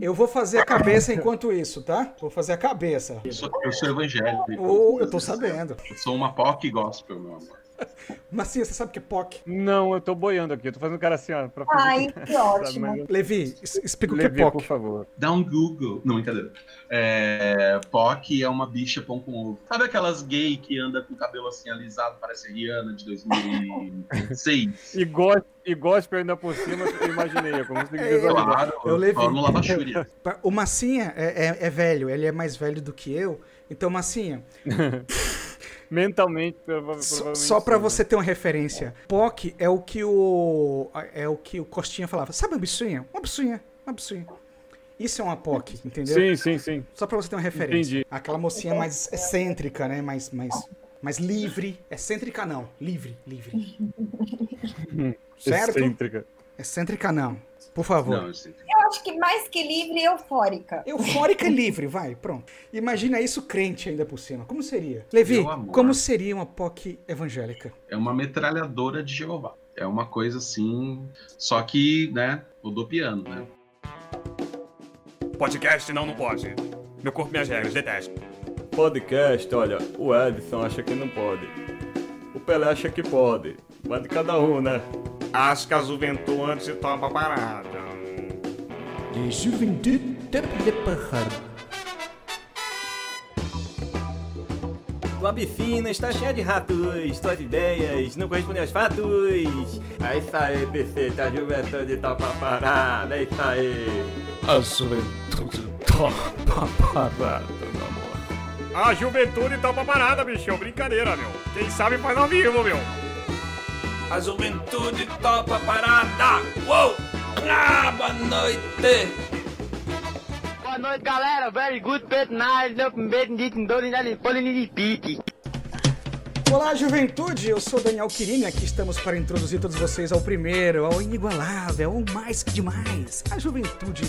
Eu vou fazer a cabeça enquanto isso, tá? Vou fazer a cabeça. Eu sou, eu sou evangélico. Oh, eu tô sabendo. Eu sou uma POC gospel, meu amor. Massinha, você sabe o que é POC? Não, eu tô boiando aqui. Eu tô fazendo cara assim, ó. Pra Ai, que ótimo. Levi, explica Levi, o que é POC. por favor. Dá um Google. Não, brincadeira. É, POC é uma bicha pão com ovo. Sabe aquelas gay que anda com o cabelo assim alisado, parece a Rihanna de 2006? E, go e gospel ainda por cima, eu imaginei. Eu consegui É, visualizar. claro, eu levei. Lava Shuri. O Massinha é, é- é velho, ele é mais velho do que eu. Então, Massinha, Mentalmente, provavelmente. só pra sim, você ter uma referência. POC é o que o é o que o Costinha falava. Sabe uma bisunha? Uma bisunha, uma bisunha. Isso é uma POC, entendeu? Sim, sim, sim. Só pra você ter uma referência. Entendi. Aquela mocinha mais excêntrica, né? Mais, mais, mais livre. Excêntrica não. Livre, livre. certo? Excêntrica. Excêntrica não. Por favor. Não. Eu acho que mais que livre, eufórica. Eufórica e livre, vai, pronto. Imagina isso crente ainda por cima. Como seria? Levi, como seria uma POC evangélica? É uma metralhadora de Jeová. É uma coisa assim. Só que, né, mudou piano, né? Podcast não, não pode. Meu corpo, minhas regras, detesto. Podcast, olha, o Edson acha que não pode. O Pelé acha que pode. Vai de cada um, né? Acho que a juventude se topa parada. De juventude de pájaro. Tua piscina está cheia de ratos, tuas ideias não correspondem aos fatos. É isso aí, PC, a juventude tá pra parada, é isso aí. A juventude topa parada, meu amor. A juventude topa parada, bichão. Brincadeira, meu. Quem sabe faz ao vivo, meu. A juventude topa parada. Uou! Ah, boa noite! Boa noite, galera. Very good, bad night. Open bed, piti. Olá, juventude! Eu sou Daniel Quirini. Aqui estamos para introduzir todos vocês ao primeiro, ao inigualável, ao mais que demais, a juventude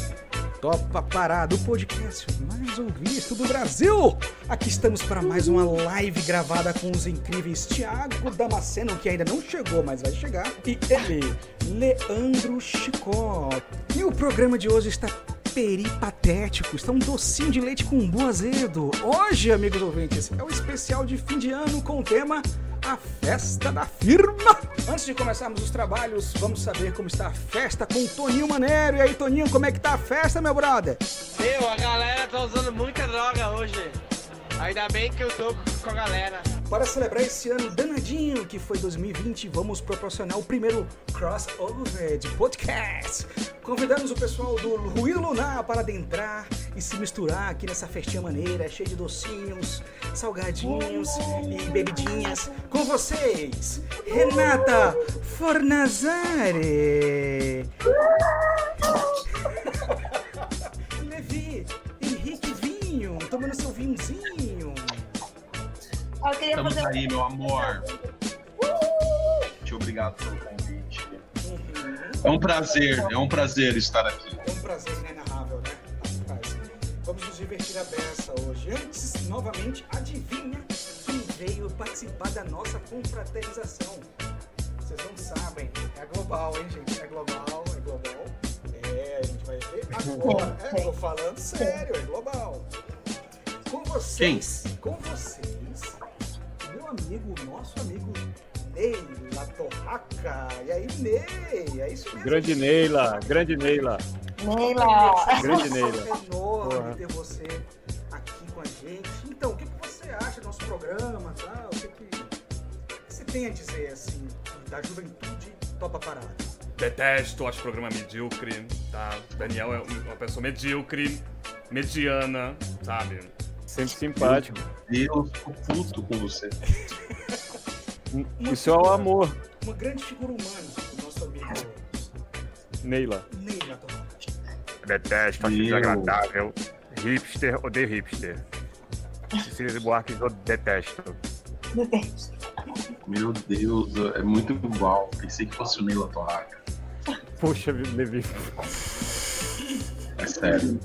Topa Parada, o podcast mais ouvido do Brasil. Aqui estamos para mais uma live gravada com os incríveis Thiago Damasceno, que ainda não chegou, mas vai chegar, e ele, Leandro Chicó. E o programa de hoje está peripatético, está um docinho de leite com um azedo. Hoje, amigos ouvintes, é o especial de fim de ano com o tema A Festa da Firma. Antes de começarmos os trabalhos, vamos saber como está a festa com o Toninho Maneiro. E aí, Toninho, como é que tá a festa, meu brother? Meu, a galera tá usando muita droga hoje. Ainda bem que eu tô com a galera. Para celebrar esse ano danadinho que foi 2020, vamos proporcionar o primeiro crossover de podcast. Convidamos o pessoal do Ruído Lunar para adentrar e se misturar aqui nessa festinha maneira, cheia de docinhos, salgadinhos e bebidinhas. Com vocês, Renata Fornazari. Levi, Henrique Vinho, tomando seu vinhozinho. Eu queria Estamos fazer aí, meu amor. Muito obrigado pelo convite. É um prazer, é um prazer estar aqui. É um prazer inenarrável, né? Rapaz, vamos nos divertir a beça hoje. Antes, novamente, adivinha quem veio participar da nossa confraternização? Vocês não sabem, é global, hein, gente? É global, é global. É, a gente vai ver agora. É, tô falando sério, é global. Com vocês, com vocês, amigo, nosso amigo Ney La Torraca. E aí, Ney? É isso mesmo. Grande Neila, grande Neila. Neila. Grande Neila. É enorme ter você aqui com a gente. Então, o que, que você acha do nosso programa? Tá? O que, que, o que você tem a dizer, assim, da juventude topa parada? Detesto, acho o programa medíocre, tá? Daniel é uma pessoa medíocre, mediana, sabe? Sempre simpático. Eu fico puto com você. Isso é o amor, Uma grande figura humana, o nosso amigo Neila. Ney La Torraca. Detesto, acho desagradável. Hipster, odeio hipster. Cecília Buarque, eu detesto. Meu Deus, é muito igual. Pensei que fosse o Neila Torraca. Puxa, Levi. É sério.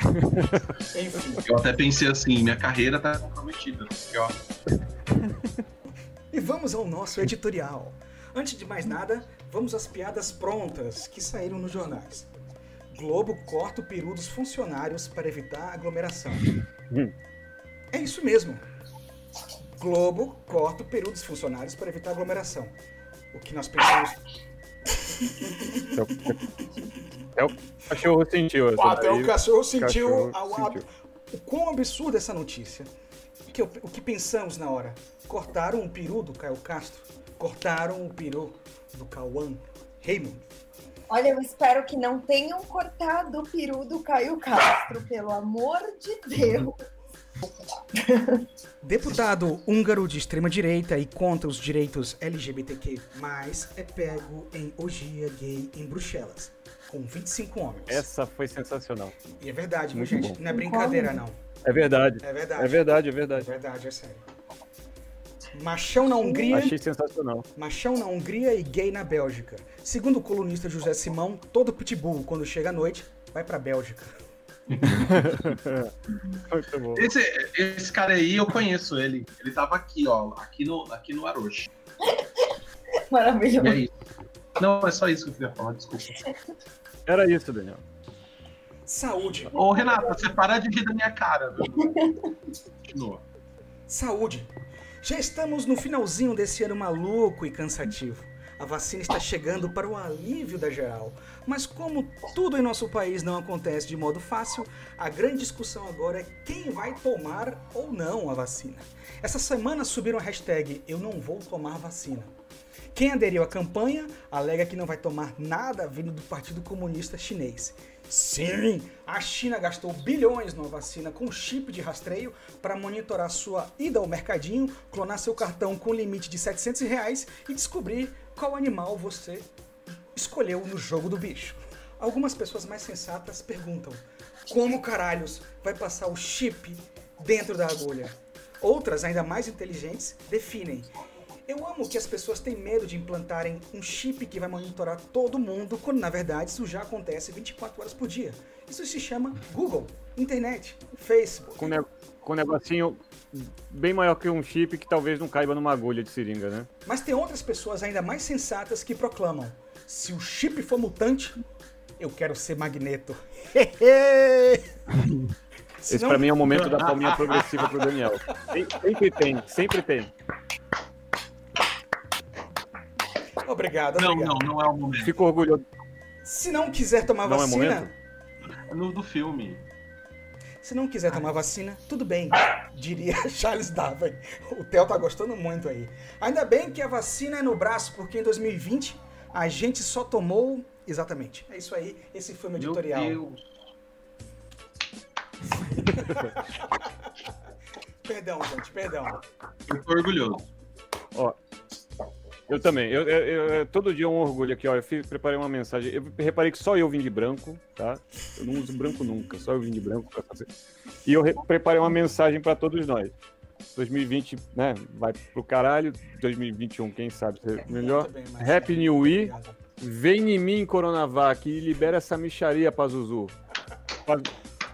Enfim. Eu até pensei assim, minha carreira tá comprometida. Ó, E vamos ao nosso editorial. Antes de mais nada, vamos às piadas prontas que saíram nos jornais. Globo corta o peru dos funcionários para evitar aglomeração. Hum. É isso mesmo. Globo corta o peru dos funcionários para evitar aglomeração. O que nós pensamos. É o cachorro sentiu. essa Até daí. o cachorro sentiu, cachorro ao- sentiu. o quão absurda essa notícia. O que, o que pensamos na hora? Cortaram o peru do Caio Castro? Cortaram o peru do Cauã Raymond? Olha, eu espero que não tenham cortado o peru do Caio Castro, pelo amor de Deus. Deputado húngaro de extrema-direita e contra os direitos LGBTQ+, é pego em orgia gay em Bruxelas, com 25 homens. Essa foi sensacional. E é verdade, viu, Muito gente? bom. Não é brincadeira, não. É verdade. É verdade. É verdade, é É verdade. verdade, é sério. Machão na Hungria, Achei sensacional. machão na Hungria e gay na Bélgica. Segundo o colunista José Simão, todo pitbull, quando chega à noite, vai pra Bélgica. Muito bom. Esse, esse cara aí, eu conheço ele. Ele tava aqui, ó, aqui no, aqui no Aroche. Maravilhoso. E é. Não, é só isso que eu queria falar, desculpa. Era isso, Daniel. Saúde. Ô, Renata, você para de rir da minha cara. viu? Continua. Saúde. Já estamos no finalzinho desse ano maluco e cansativo. A vacina está chegando para o alívio da geral. Mas como tudo em nosso país não acontece de modo fácil, a grande discussão agora é quem vai tomar ou não a vacina. Essa semana subiram a hashtag Eu não vou tomar vacina. Quem aderiu à campanha alega que não vai tomar nada vindo do Partido Comunista Chinês. Sim, a China gastou bilhões numa vacina com chip de rastreio para monitorar sua ida ao mercadinho, clonar seu cartão com limite de 700 reais e descobrir qual animal você escolheu no jogo do bicho. Algumas pessoas mais sensatas perguntam: como caralhos vai passar o chip dentro da agulha? Outras, ainda mais inteligentes, definem: eu amo que as pessoas têm medo de implantarem um chip que vai monitorar todo mundo, quando na verdade isso já acontece 24 horas por dia. Isso se chama Google, internet, Facebook. Com, ne com um negocinho bem maior que um chip que talvez não caiba numa agulha de seringa, né? Mas tem outras pessoas ainda mais sensatas que proclamam: se o chip for mutante, eu quero ser magneto. Se Esse não- pra mim é o momento da palminha progressiva pro Daniel. Sem- Sempre tem, sempre tem. Obrigado, Não, obrigado. não, não é o momento. Fico orgulhoso. Se não quiser tomar Não é vacina? É no do filme. se não quiser tomar vacina, tudo bem, diria Charles Darwin. O Theo tá gostando muito aí. Ainda bem que a vacina é no braço, porque em 2020 a gente só tomou. Exatamente. É isso aí. Esse foi o meu Meu editorial. Deus. Perdão, gente, perdão. Eu tô orgulhoso. Eu também. Eu, eu- eu- todo dia é um orgulho aqui, ó. Eu fiz- preparei uma mensagem. Eu reparei que só eu vim de branco, tá? Eu não uso branco nunca, só eu vim de branco pra fazer. E eu re- preparei uma mensagem pra todos nós. 2020, né? Vai pro caralho. 2021, quem sabe ser melhor. Bem, Marcelo. Happy New Year. Vem em mim, Coronavac, e libera essa micharia, Pazuzu. Paz-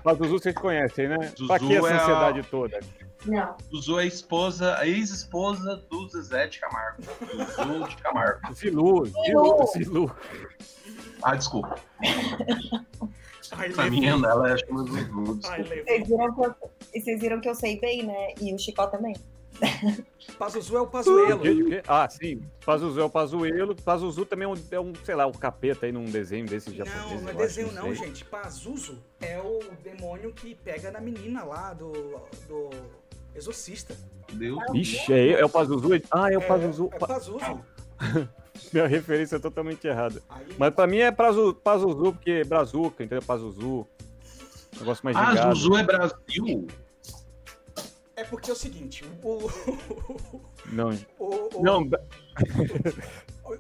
Pazuzu vocês conhecem, né? Zuzu pra que essa é a- ansiedade toda? Não. Usou a esposa, a ex-esposa do Zezé de Camargo. Do de Camargo. Zilu, Zilu, Zilu. Ah, desculpa. Ai, Pra mim, ela chama. Vocês viram, que eu, e vocês viram que eu sei bem, né? E o Chicó também. Pazuzu é o O? Pazuelo. Ah, sim. Pazuzu é o Pazuelo. Pazuzu também é um, é um, sei lá, um capeta aí num desenho desse japonês. Não, não é desenho não, sei. gente. Pazuzu é o demônio que pega na menina lá do, do Exorcista. Deus. Ixi, é, é o Pazuzu? Ah, é o Pazuzu. É, é Pazuzu. Minha referência é totalmente errada. Aí, Mas pra mim é Pazu- Pazuzu, porque é Brazuca, entendeu? Pazuzu. Negócio mais Ah, ligado. Zuzu é Brasil? É porque é o seguinte, o, Não, o, o, não, o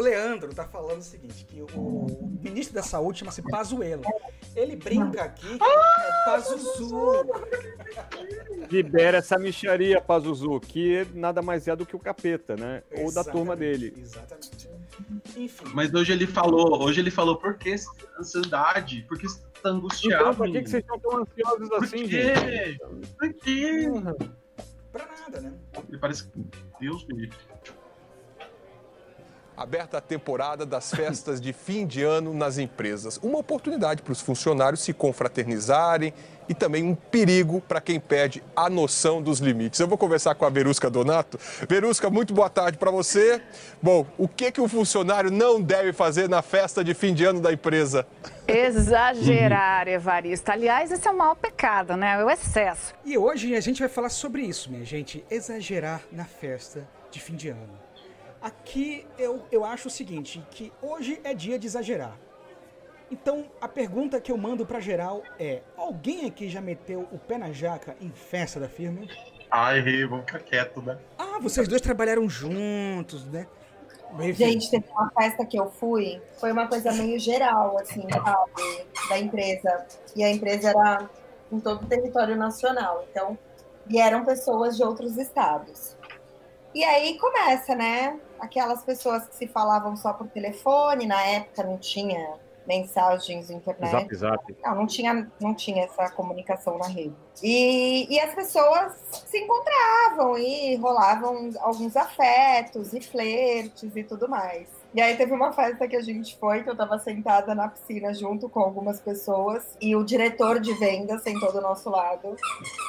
Leandro tá falando o seguinte, que o, o ministro da saúde chama-se Pazuelo. Ele brinca aqui que é Pazuzu. libera essa micharia, Pazuzu, que nada mais é do que o capeta, né? Ou da turma dele. Exatamente. Enfim. Mas hoje ele falou, hoje ele falou, por que ansiedade? Por que você tá angustiado? Então, por que, que vocês estão tão ansiosos Por assim, quê? gente? Por quê? Pra nada, né? Ele parece. Deus me livre. Aberta a temporada das festas de fim de ano nas empresas. Uma oportunidade para os funcionários se confraternizarem e também um perigo para quem perde a noção dos limites. Eu vou conversar com a Verusca Donato. Verusca, muito boa tarde para você. Bom, o que, que o funcionário não deve fazer na festa de fim de ano da empresa? Exagerar, Evarista. Aliás, esse é o maior pecado, né? É o excesso. E hoje a gente vai falar sobre isso, minha gente. Exagerar na festa de fim de ano. Aqui eu, eu acho o seguinte, que hoje é dia de exagerar. Então, a pergunta que eu mando pra geral é: alguém aqui já meteu o pé na jaca em festa da firma? Ai, vamos ficar quieto, né? Ah, vocês dois trabalharam juntos, né? Enfim. Gente, teve uma festa que eu fui, foi uma coisa meio geral, assim, sabe, da empresa. E a empresa era em todo o território nacional. Então, e eram pessoas de outros estados. E aí começa, né? Aquelas pessoas que se falavam só por telefone, na época não tinha mensagens internet. Zap, zap. Não, não tinha, não tinha essa comunicação na rede. E, e as pessoas se encontravam e rolavam alguns afetos e flertes e tudo mais. E aí teve uma festa que a gente foi, que eu tava sentada na piscina junto com algumas pessoas, e o diretor de venda sentou do nosso lado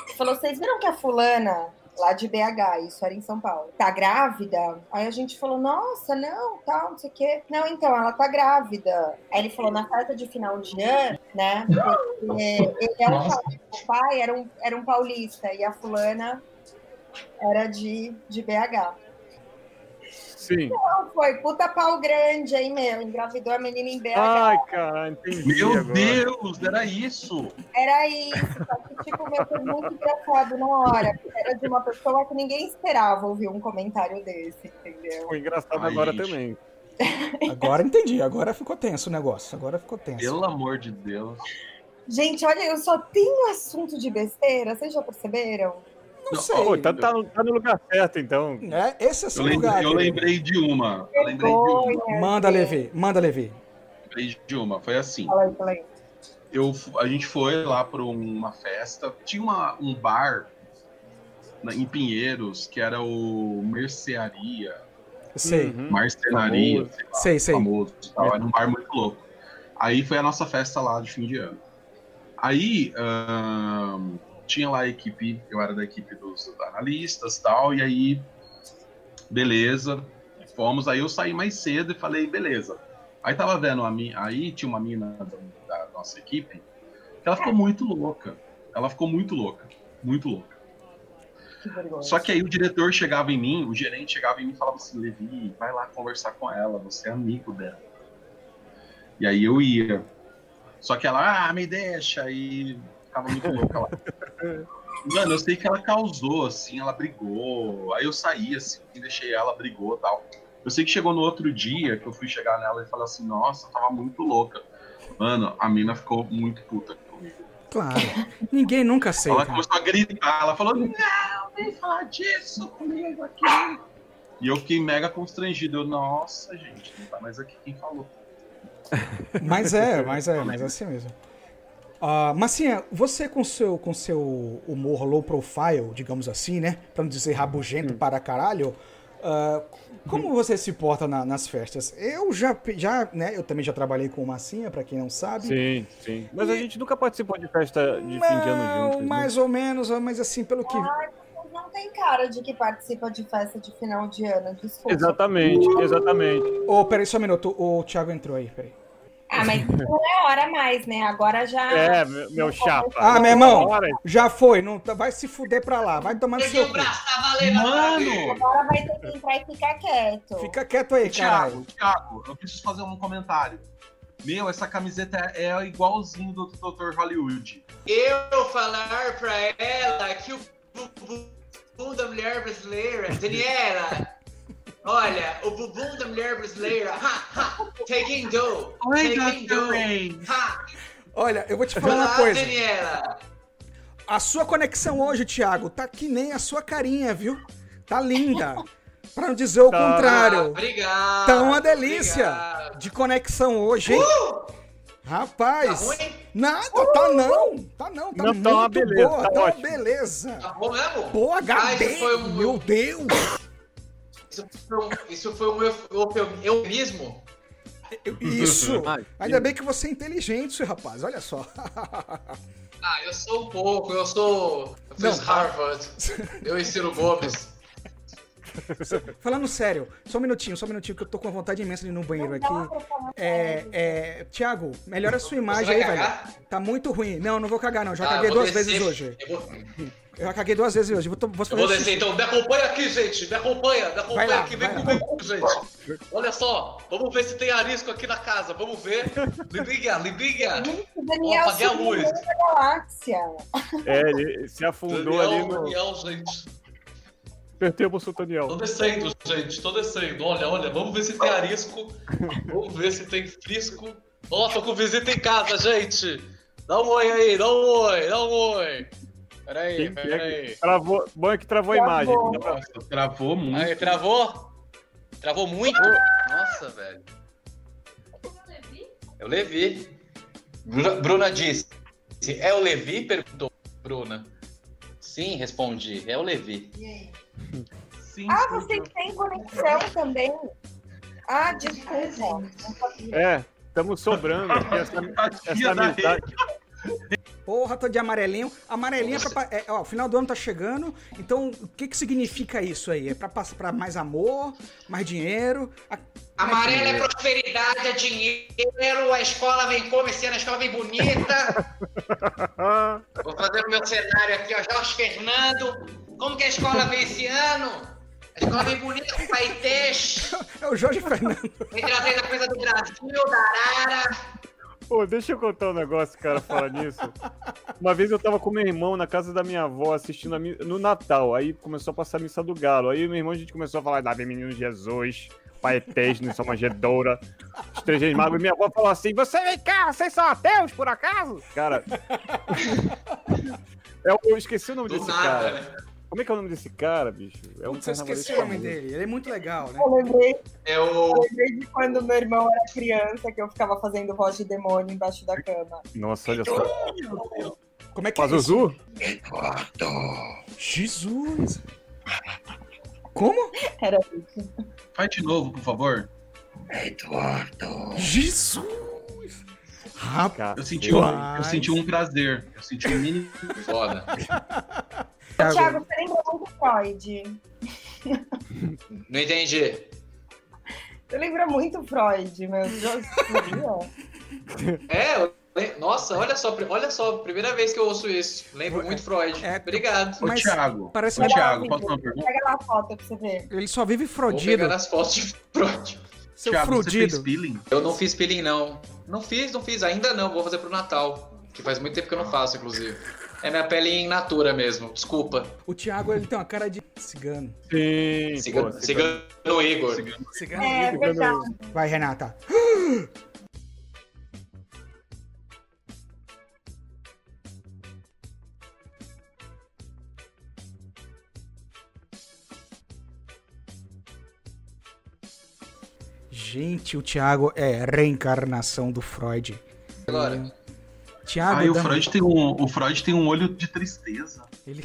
e falou: Vocês viram que a fulana lá de BH, isso era em São Paulo. Tá grávida? Aí a gente falou, nossa, não, tal, não sei o quê. Não, então, ela tá grávida. Aí ele falou, na festa de final de ano, né? Porque ele é um, o pai era um, era um paulista e a fulana era de, de BH. Sim. Não, foi puta pau grande aí, meu. Engravidou a menina em BH. Ai, cara, entendi Meu agora. Deus, era isso! Era isso, só que, tipo, meu, foi muito engraçado na hora. Era de uma pessoa que ninguém esperava ouvir um comentário desse, entendeu? Foi engraçado Ai, agora gente. também. Agora entendi, agora ficou tenso o negócio. Agora ficou tenso. Pelo amor de Deus. Gente, olha, eu só tenho assunto de besteira, vocês já perceberam? Não Não, sei. Pô, tá, tá, no- tá no lugar certo, então. É, esse é Eu seu lembrei, lugar. eu querido. lembrei de uma. Eu lembrei de uma. Manda. Levi, manda, Levi. Lembrei de uma. Foi assim. Fala aí, fala aí. Eu, a gente foi lá para uma festa. Tinha uma, um bar na- em Pinheiros que era o Mercearia. Sei. Uhum. Marcenaria, sei lá, Sei, sei. famoso e tal. Era um bar muito louco. Aí foi a nossa festa lá de fim de ano. Aí tinha lá a equipe, eu era da equipe dos analistas tal, e aí, beleza, fomos. Aí eu saí mais cedo e falei, beleza. Aí tava vendo a minha, aí tinha uma mina da, da nossa equipe que ela ficou muito louca. Ela ficou muito louca, muito louca. Que. Só que aí o diretor chegava em mim, o gerente chegava em mim e falava assim, Levi, vai lá conversar com ela, você é amigo dela. E aí eu ia. Só que ela, ah, me deixa, e ficava muito louca lá. Mano, eu sei que ela causou, assim, ela brigou. Aí eu saí, assim, deixei ela, brigou e tal. Eu sei que chegou no outro dia que eu fui chegar nela e falei assim, nossa, tava muito louca. Mano, a mina ficou muito puta comigo. Claro. Ninguém nunca Ela aceita. começou a gritar, ela falou, não, vem falar disso comigo aqui. E eu fiquei mega constrangido. Eu, nossa, gente, não tá mais aqui quem falou. Mas é, mas é, mas é assim mesmo. Ah, Massinha, você com seu, com seu humor low profile, digamos assim, né? Pra não dizer rabugento Hum. para caralho, ah, como você se porta na- nas festas? Eu já, já, né? Eu também já trabalhei com o Massinha, pra quem não sabe. Sim, sim. Mas a gente nunca participou de festa de fim de ano Não, juntos. né? mais ou menos, mas assim, pelo que. Vocês não tem cara de que participa de festa de final de ano, desculpa. Exatamente, exatamente. Ô, peraí, só um minuto. O Thiago entrou aí, peraí. Ah, mas não é hora mais, né? Agora já. É, meu, meu chapa. Ah, meu irmão, Bora. já foi. Não, tá- vai se fuder pra lá. Vai tomar no seu cu. Mano! Agora vai ter que entrar e ficar quieto. Fica quieto aí. Thiago, Thiago, eu preciso fazer um comentário. Meu, essa camiseta é é igualzinho do Dr. Hollywood. Eu falar pra ela que o bumbum da mulher brasileira, Daniela, olha, o bumbum da mulher brasileira, ha, ha, taking Oi, taking Ray. ha, Olha, eu vou te falar uma Olá, coisa. Daniela. A sua conexão hoje, Thiago, tá que nem a sua carinha, viu? Tá linda. Pra não dizer o Tá. Ah, contrário. obrigado. Tá uma delícia obrigado. de conexão hoje, hein? Rapaz. Tá ruim? Nada, tá não. Tá não, tá Não, muito tá uma beleza, boa. tá tá uma beleza. Tá bom mesmo? Boa Ah, HD, esse foi um- meu Deus. Isso foi um, isso foi um eufemismo? Isso! Ah, Ainda bem que você é inteligente, rapaz. Olha só. Ah, eu sou um pouco, eu sou. Eu fiz Não. Harvard. Eu ensino Gomes. Falando sério, só um minutinho, só um minutinho, que eu tô com uma vontade imensa de ir no banheiro aqui. É, é, Tiago, melhora a sua imagem aí, cagar? velho. Tá muito ruim. Não, não vou cagar, não. Já Tá, caguei duas descer. vezes hoje. Eu vou, Eu já caguei duas vezes hoje. Vou, vou fazer vou descer então. Me acompanha aqui, gente. Me acompanha, me acompanha lá, aqui. Vem comigo, gente. Olha só, vamos ver se tem arisco aqui na casa. Vamos ver. Libinha. O Daniel Ó, apaguei a luz. galáxia. É, ele se afundou ali Daniel, no. Daniel, gente. Apertei o do Daniel. Tô descendo, gente. Tô descendo. Olha, olha. Vamos ver se tem arisco. Vamos ver se tem frisco. Ó, tô com visita em casa, gente. Dá um oi aí, dá um oi, dá um oi. Peraí, que é peraí. que- Travou, bom é que travou a imagem. Travou. Dá pra- Nossa, travou muito. Aí, travou? Travou muito? Nossa, velho. É o Levi. Bruna, Bruna disse. É o Levi? Perguntou Bruna. Sim, respondi. É o Levi. Sim, Ah, sim, vocês têm conexão também? Ah, desculpa. É, estamos sobrando. Essa, essa amizade. Porra, tô de amarelinho. Amarelinho é pra. É, ó, o final do ano tá chegando. Então, o que que significa isso aí? É pra, passar pra mais amor, mais dinheiro? A- Amarelo é prosperidade, é dinheiro, a escola vem como esse ano, a escola vem bonita. Vou fazer o meu cenário aqui, ó, Jorge Fernando. Como que a escola vem esse ano? A escola vem bonita com paetês, É o Jorge Fernando. vem trazendo a coisa do Brasil, da Arara. Pô, deixa eu contar um negócio, cara, falar nisso. Uma vez eu tava com meu irmão na casa da minha avó assistindo a mi- no Natal. Aí começou a passar a missa do galo. Aí meu irmão a gente começou a falar da menino Jesus, Pai Eterno, São Manjedoura, os três reis magos. E minha avó falou assim: Você vem cá, vocês são ateus por acaso? Cara. eu, eu esqueci o nome Do desse nada, cara. né? Como é que é o nome desse cara, bicho? É um Putz, eu esqueci carnavalesco o nome dele. Ele é muito legal, né? Eu lembrei, É o. eu lembrei de quando meu irmão era criança, que eu ficava fazendo voz de demônio embaixo da cama. Nossa, olha só. Como é que é isso? Pazuzu? Jesus! Como? Era isso. Faz de novo, por favor. Jesus! Rapaz! Cara, Eu senti, um, eu senti um prazer. Eu senti um mini. Foda. Thiago, você lembra muito Freud? Não entendi. Você lembra muito Freud, meu Deus. É, eu- nossa, olha só, olha só, primeira vez que eu ouço isso. Lembro muito Freud. É, Obrigado. Ô, Mas Thiago. parece Ô, uma- Thiago, posso uma pergunta? Pega lá a foto pra você ver. Ele só vive Vou frodido. pegar as fotos de Freud. Seu Thiago, você fez frudido. peeling? Eu não fiz peeling, não. Não fiz, não fiz. Ainda não. Vou fazer pro Natal. Que faz muito tempo que eu não faço, inclusive. É minha pele em natura mesmo. Desculpa. O Thiago, ele tem uma cara de cigano. Sim, Cigano, pô, cigano Igor. Cigano. É verdade. Vai, Renata. Gente, o Thiago é a reencarnação do Freud. Agora. Thiago Ah, e o Freud, tem um, o Freud tem um olho de tristeza. Ele...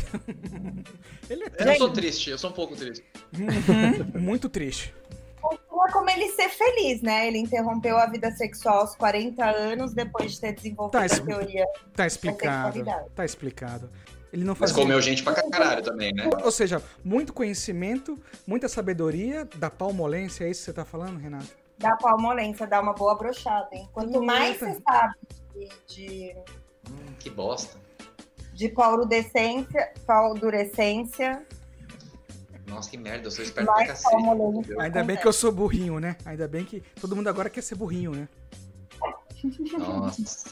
ele é Eu sou triste, eu sou um pouco triste. Uhum, muito triste. Continua como ele ser feliz, né? Ele interrompeu a vida sexual aos 40 anos depois de ter desenvolvido Tá, a teoria. Tá explicado. Tá explicado. Ele não Mas fazia... comeu gente pra caralho também, né? Ou seja, muito conhecimento, muita sabedoria da palmolência, é isso que você tá falando, Renata? Da palmolência, dá uma boa brochada, hein? Quanto mais Eita. você sabe de, de, Hum, que bosta. de paurudescência, paudurescência, Nossa, que merda, eu sou esperto pra cacete. Ainda bem que eu sou burrinho, né? Ainda bem que todo mundo agora quer ser burrinho, né? Nossa.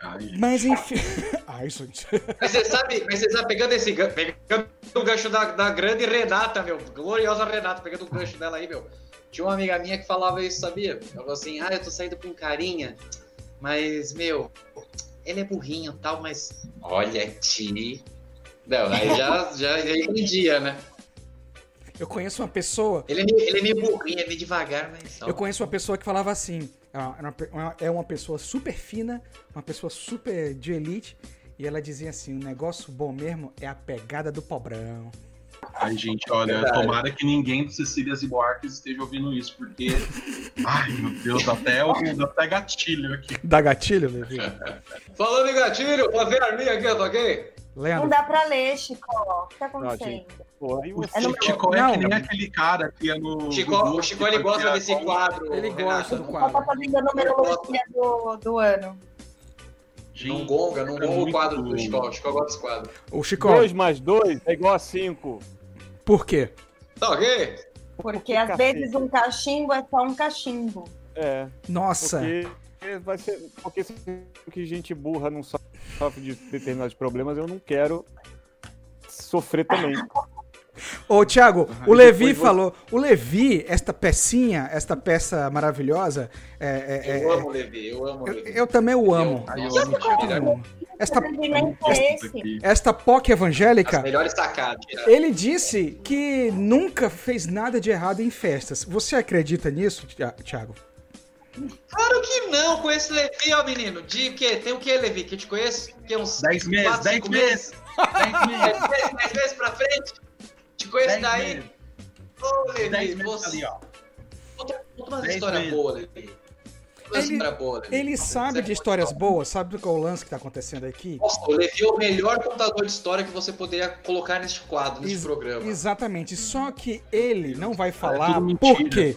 Ai, Mas enfim. Ai, gente. Mas você sabe, mas você sabe, pegando esse gan- pegando o gancho da, da grande Renata, meu, gloriosa Renata, pegando o gancho dela aí, meu. Tinha uma amiga minha que falava isso, sabia? Ela falou assim, ah, eu tô saindo com um carinha, mas, meu, ele é burrinho e tal, mas olha, ti. Não, aí já, já, já entendia, né? Eu conheço uma pessoa. Ele é, meio, ele é meio burrinho, é meio devagar, mas. Eu conheço uma pessoa que falava assim. uma pe- uma- É uma pessoa super fina, uma pessoa super de elite. E ela dizia assim: o negócio bom mesmo é a pegada do pobrão. Ai, gente, olha, Verdade. tomara que ninguém do Cecílias e Buarques esteja ouvindo isso, porque. Ai, meu Deus, dá até, dá até gatilho aqui. Dá gatilho, Levi? Falando em gatilho, fazer arminha aqui, tá ok? Não Leandro. dá pra ler, Chico. O que tá acontecendo? gente, porra, aí você... É no- Chico é Não. que nem aquele cara que ia no. Chico, o Chico ele gosta desse quadro. Ele Renato. gosta do Só tá quadro. fazendo a numerologia do, do ano. Não Gente, gonga, não é gonga o quadro do Chico. O Chico gosta desse quadro. O Chico, 2 mais 2 é igual a 5. por quê? Tá ok? Porque que às cacete. vezes um cachimbo é só um cachimbo. É, Nossa. porque vai ser... Porque se que gente burra não sofre de determinados problemas, eu não quero sofrer também. Ô, Thiago, o Levi falou. O Levi, esta pecinha, esta peça maravilhosa. é- é- Eu é- amo o Levi, eu amo o eu, Levi. eu também o amo. Ai, eu Eu amo amo. Esta, O é aqui. esta POC As evangélica, melhores sacadas. ele disse que nunca fez nada de errado em festas. Você acredita nisso, Thi- Thiago? Claro que não, com esse Levi, ó, menino. De que? Tem o que, Levi? Que eu te conheço? Que é uns 10 meses, quatro, 10 cinco meses. 10 meses. Dez meses, dez meses pra frente? Te conheço 10 daí? Ô, 10 Levi, você... ali, ó. Conta, conta uma história meses. boa, Levi. Ele- boa, Levi. Ele sabe de histórias boas, sabe qual é o lance que tá acontecendo aqui? Nossa, o Levi é o melhor contador de história que você poderia colocar neste quadro, neste Ex- programa. Exatamente. Só que ele não vai falar tudo mentira. por quê?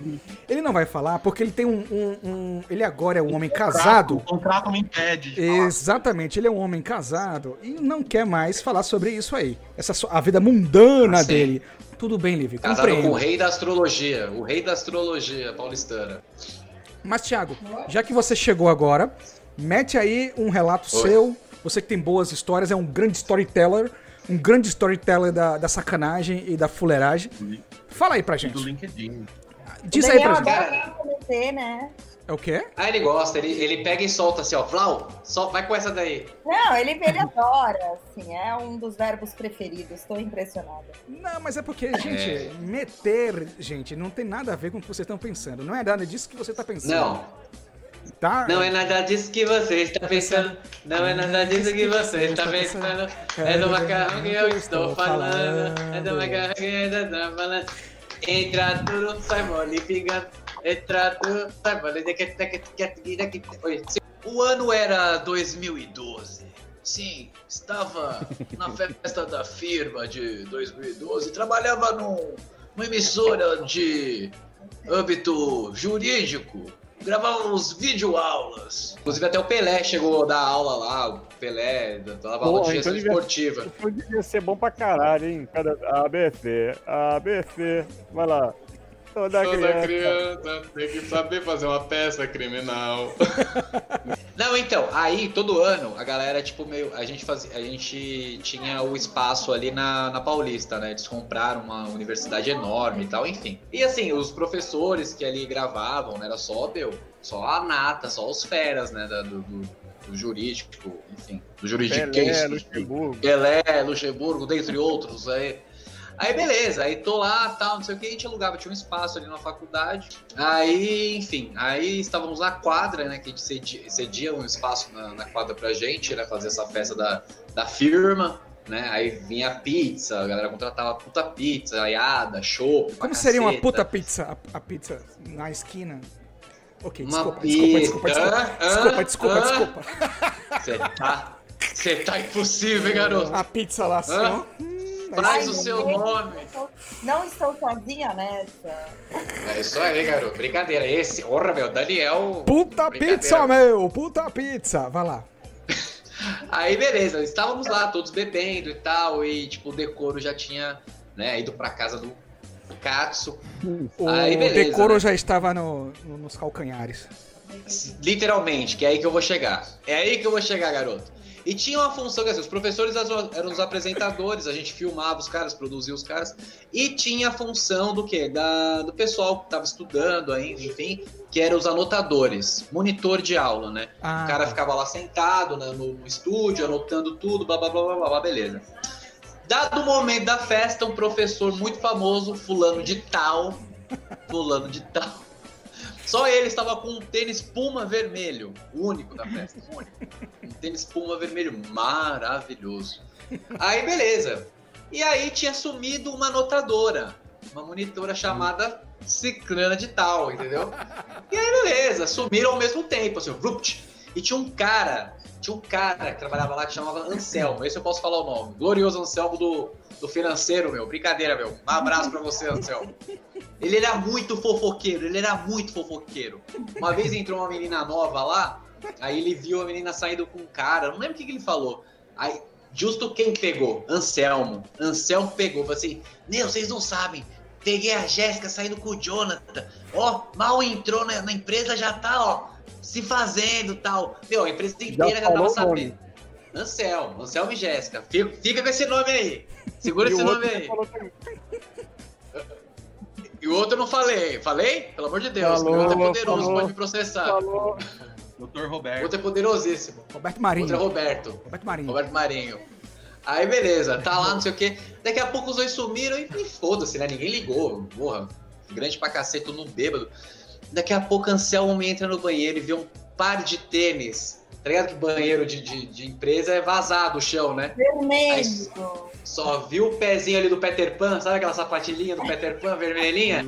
Ele não vai falar porque ele tem um. um- um- ele agora é um homem casado. O contrato me impede. de falar. Exatamente, ele é um homem casado e não quer mais falar sobre isso aí. Essa a vida mundana Ah, dele. Tudo bem, Livre, Casado com o rei da astrologia, o rei da astrologia paulistana. Mas, Thiago, já que você chegou agora, mete aí um relato Oi. seu. Você que tem boas histórias, é um grande storyteller. Um grande storyteller da, da sacanagem e da fuleiragem. Fala aí pra Do gente. LinkedIn. Diz o aí pra gente. né? É o quê? Ah, ele gosta, ele, ele pega e solta assim, ó. Flau, sol, vai com essa daí. Não, ele, ele adora, assim, é um dos verbos preferidos. Estou impressionada. Não, mas é porque, gente, meter, gente, não tem nada a ver com o que vocês estão pensando. Não é nada disso que você tá pensando. Não, Tá? não é nada disso que você está pensando. Não é nada disso que você está pensando. É do macarrão que eu estou falando. É do macarrão que eu estou falando. Entra tudo, sai mole pingando. Entra tudo, sai mole. Oi, O ano era 2012. Sim, estava na festa da firma de 2012. Trabalhava num, numa emissora de âmbito jurídico. Gravávamos videoaulas. Inclusive até o Pelé chegou a dar aula lá. O Pelé dava aula de então gestão devia- esportiva. Então devia ser bom pra caralho, hein? Cada... ABC, ABC, vai lá. Toda, criança. criança tem que saber fazer uma peça criminal. Não, então, aí todo ano a galera, tipo, meio. A gente fazia. A gente tinha o espaço ali na, na Paulista, né? Eles compraram uma universidade enorme e tal, enfim. E assim, os professores que ali gravavam, né? Era só, meu, só a nata, só os feras, né? da- do, do- do jurídico, enfim. Do juridiquês. Pelé, Luxemburgo. Pelé, Luxemburgo, dentre outros. Aí, aí beleza, aí tô lá, tal, não sei o que, a gente alugava, tinha um espaço ali na faculdade. Aí, enfim, aí estávamos na quadra, né, que a gente cedia, cedia um espaço na, na quadra pra gente, né, fazer essa festa da, da firma. Né? Aí vinha pizza, a galera contratava puta pizza, aiada, chopp. pra Como seria uma puta pizza, a, a pizza na esquina? Ok, desculpa, desculpa, desculpa, desculpa, desculpa, Hã? desculpa. Você tá. Você tá impossível, hein, garoto? A pizza lá assim, Aí o seu nome. Não estou sozinha nessa. É isso aí, garoto. Brincadeira. Esse, porra, meu, Daniel. Puta pizza, meu! Puta pizza! Vai lá. Aí, beleza, estávamos lá, todos bebendo e tal, e, tipo, o decoro já tinha, né, ido pra casa do Katsu. O Aí, beleza, decoro né? já estava no- no- nos calcanhares. Literalmente, que é aí que eu vou chegar. É aí que eu vou chegar, garoto. E tinha uma função que assim, os professores eram os apresentadores, a gente filmava os caras, produzia os caras, e tinha a função do quê? Da, do pessoal que estava estudando ainda, enfim, que eram os anotadores, monitor de aula, né? Ah, O cara ficava lá sentado né, no, no estúdio, anotando tudo, blá blá blá blá, blá, beleza. Dado o momento da festa, um professor muito famoso, fulano de tal, fulano de tal, só ele estava com um tênis Puma vermelho, o único da festa, o único. Um tênis Puma vermelho maravilhoso. Aí, beleza. E aí tinha sumido uma anotadora, uma monitora chamada Ciclana de Tal, entendeu? E aí, beleza, sumiram ao mesmo tempo, assim, rupt. E tinha um cara, tinha um cara que trabalhava lá que chamava Anselmo, esse eu posso falar o nome. Glorioso Anselmo do, do financeiro, meu. Brincadeira, meu. Um abraço pra você, Anselmo. Ele era muito fofoqueiro, ele era muito fofoqueiro. Uma vez entrou uma menina nova lá, aí ele viu a menina saindo com um cara, não lembro o que, que ele falou. Aí, justo quem pegou? Anselmo. Anselmo pegou, falou assim: Meu, vocês não sabem. Peguei a Jéssica saindo com o Jonathan. Ó, mal entrou na, na empresa, já tá, ó, se fazendo tal. Meu, a empresa inteira já, falou tava o nome. sabendo. Anselmo, Anselmo e Jéssica. Fica, fica com esse nome aí. Segura E esse o nome aí. E o outro eu não falei. Falei? Pelo amor de Deus. Falou, o outro é poderoso, falou, pode me processar. falou. Doutor O Roberto. outro é poderosíssimo. Roberto O outro é Marinho. Roberto. Roberto Marinho. Roberto Marinho. Aí beleza, tá lá, não sei o quê. Daqui a pouco os dois sumiram e, e foda-se, né? Ninguém ligou. Porra, grande pra cacete, todo mundo bêbado. Daqui a pouco Anselmo entra no banheiro e vê um par de tênis. Tá ligado que banheiro de, de, de empresa é vazado o chão, né? Vermelho. Só viu o pezinho ali do Peter Pan, sabe aquela sapatilhinha do Peter Pan vermelhinha?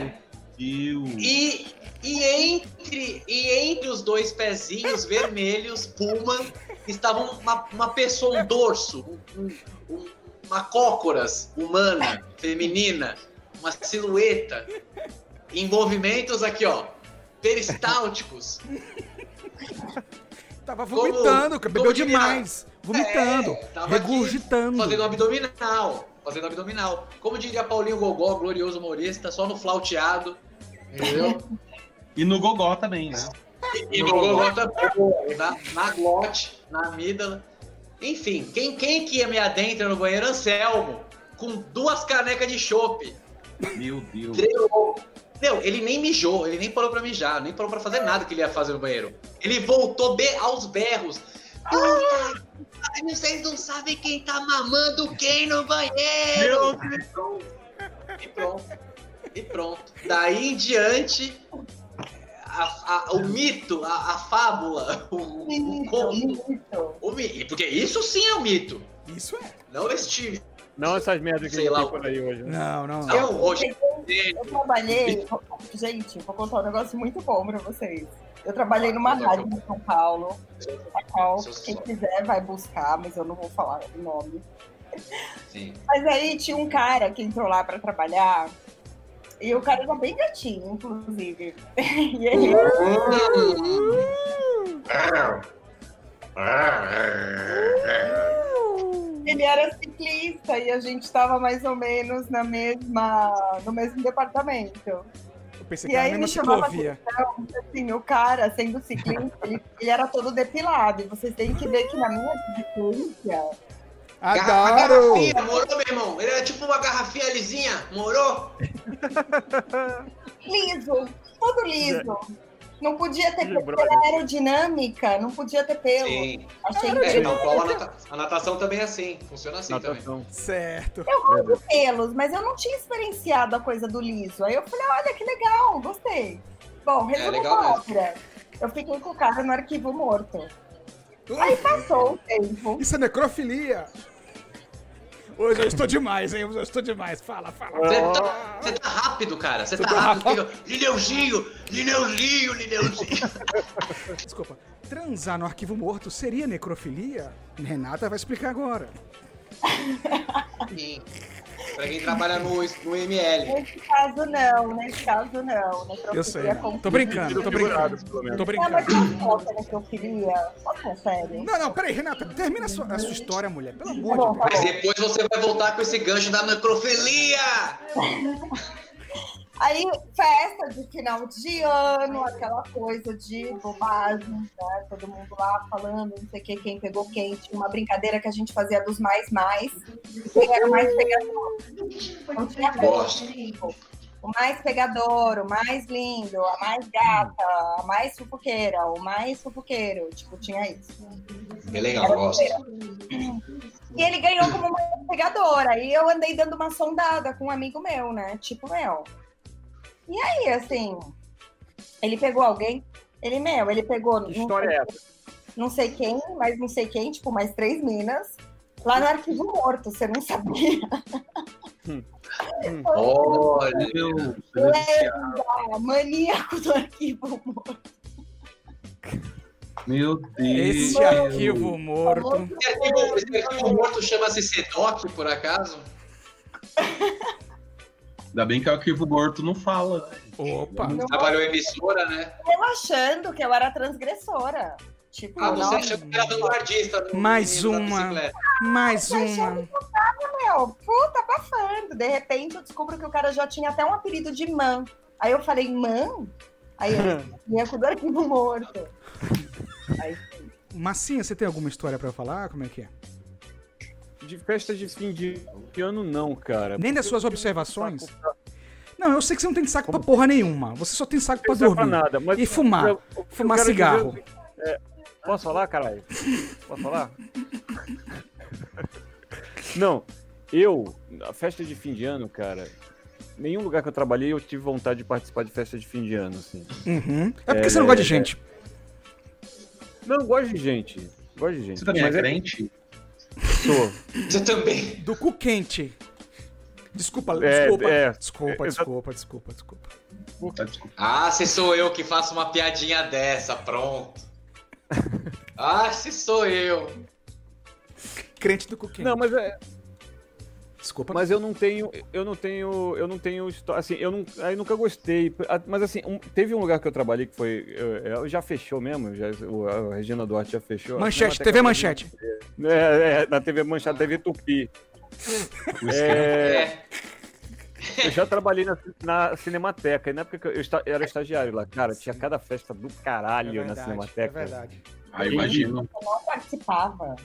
Deus. E, e, entre, e entre os dois pezinhos vermelhos, Puma, estavam uma, uma pessoa, um dorso, um, um- uma cócoras humana, feminina, uma silhueta, em movimentos aqui, ó, peristálticos. Tava vomitando. Bebeu como diria- demais. Vomitando. É, tava aqui regurgitando. Fazendo abdominal. Fazendo abdominal. Como diria Paulinho Gogó, glorioso humorista, só no flauteado. Entendeu? E no Gogó também, né? E no Gogó também. Na, na glote, na amígdala. Enfim, quem, quem que ia me adentra no banheiro? Anselmo. Com duas canecas de chopp. Meu Deus. Meu, ele nem mijou, ele nem parou pra mijar, nem parou pra fazer nada que ele ia fazer no banheiro. Ele voltou be- aos berros. Puta, vocês não sabem quem tá mamando quem no banheiro. E pronto. E pronto. Daí em diante, a- a- o mito, a, a fábula, o, o conto. O mi- porque isso sim é um mito. Isso é. Não este. Não essas merdas que Sei lá. tem por aí hoje. né? Não, não, não. Eu- hoje. Eu trabalhei. Gente, vou contar um negócio muito bom pra vocês. Eu trabalhei numa rádio em São Paulo. a qual Quem quiser vai buscar, mas eu não vou falar o nome. Sim. Mas aí tinha um cara que entrou lá pra trabalhar. E o cara era bem gatinho, inclusive. E ele. Ele era ciclista e a gente estava mais ou menos na mesma, no mesmo departamento. Eu pensei E que era a aí me chamava ciclovia. atenção, assim, o cara, sendo ciclista, ele, ele era todo depilado. E vocês têm que ver que na minha ciclista, A Adoro! garrafinha, morou, meu irmão? Ele era tipo uma garrafinha lisinha, morou? liso, todo liso. Não podia ter pelo, aerodinâmica, não podia ter pelo. Sim. Achei É, qual a, nata- a natação também é assim, funciona assim também. Natação. Certo. Eu gosto de pelos, mas eu não tinha experienciado a coisa do liso. Aí eu falei, olha que legal, gostei. Bom, resumo legal da mesmo. ópera. Eu fiquei com o cara no arquivo morto. Aí passou o tempo. Isso é necrofilia. Hoje eu estou demais, hein? Hoje eu estou demais. Fala, fala. Você tá, você tá rápido, cara. Você tá rápido. Fica, Lineuzinho, Lineuzinho, Lineuzinho. Desculpa. Transar no arquivo morto seria necrofilia? Renata vai explicar agora. Sim. Pra quem trabalha no, no ML. Nesse caso, não. Nesse caso, não. Eu sei. Tô brincando, tô brincando. Figurado, pelo menos. Tô Não, mas brincando. não falta necrofilia. Fala sério. Não, não, peraí, Renata. Termina a sua, a sua história, mulher. Pelo Tá amor bom, de Deus. Mas depois você vai voltar com esse gancho da necrofilia. Aí, festa de final de ano, aquela coisa de bobagem, né? Todo mundo lá falando, não sei o que, quem pegou quem. Tinha uma brincadeira que a gente fazia dos mais mais. Quem era o mais pegador? Não tinha Gosto. gosto. O mais pegador, o mais lindo, a mais gata, a mais fofoqueira, o mais fofoqueiro. Tipo, tinha isso. É legal, gosto. E ele ganhou como uma pegadora. Aí eu andei dando uma sondada com um amigo meu, né? Tipo, meu. E aí, assim, ele pegou alguém? Ele, meu, ele pegou. Que não história sei- é essa? Não sei quem, mas não sei quem, tipo, mais três minas. Lá no arquivo morto, você não sabia. Olha. Lenda, maníaco do arquivo morto. Meu Deus. Esse arquivo morto. Esse arquivo, esse arquivo morto chama-se Sedoc, por acaso? Ainda bem que o arquivo morto não fala. Opa. Trabalhou em emissora, né? Eu achando que eu era transgressora. Tipo, Ah, você não, achou que era vanguardista. Mais uma. Mais achando uma. eu tava, meu, puta, abafando. De repente eu descubro que o cara já tinha até um apelido de Man. Aí eu falei, Man? Aí ele vinha com o arquivo morto. Aí, Massinha, você tem alguma história pra falar? Como é que é? De festa de fim de ano, não, cara. Nem das suas observações? Não, eu sei que você não tem saco pra porra nenhuma. Você só tem saco pra pra- não dormir. pra nada, mas E fumar. eu- eu Fumar cigarro. seguinte, é, posso falar, caralho? Posso falar? Não, eu, a festa de fim de ano, cara, nenhum lugar que eu trabalhei eu tive vontade de participar de festa de fim de ano, assim. Uhum. É porque você não gosta de gente. Não, eu gosto de gente. Gosto de gente. Você também mas é crente? Sou. Você também. Do cu quente. Desculpa, É, desculpa. é. desculpa, É, desculpa, desculpa, desculpa. Tá, desculpa. Ah, se sou eu que faço uma piadinha dessa, pronto. Ah, se sou eu. Crente do cu quente. Não, mas é, Desculpa. Mas eu não tenho, eu não tenho, eu não tenho história, assim, eu não, aí nunca gostei. Mas assim, um- teve um lugar que eu trabalhei que foi, eu- eu- já fechou mesmo, já, o- a Regina Duarte já fechou. Manchete, TV. Manchete. É, é, na TV Manchete, TV Tupi. É, É. eu já trabalhei na, na Cinemateca, e na época que eu, eu esta- eu era estagiário lá, cara, tinha cada festa do caralho na Cinemateca. É verdade. Ah, imagino. eu não participava.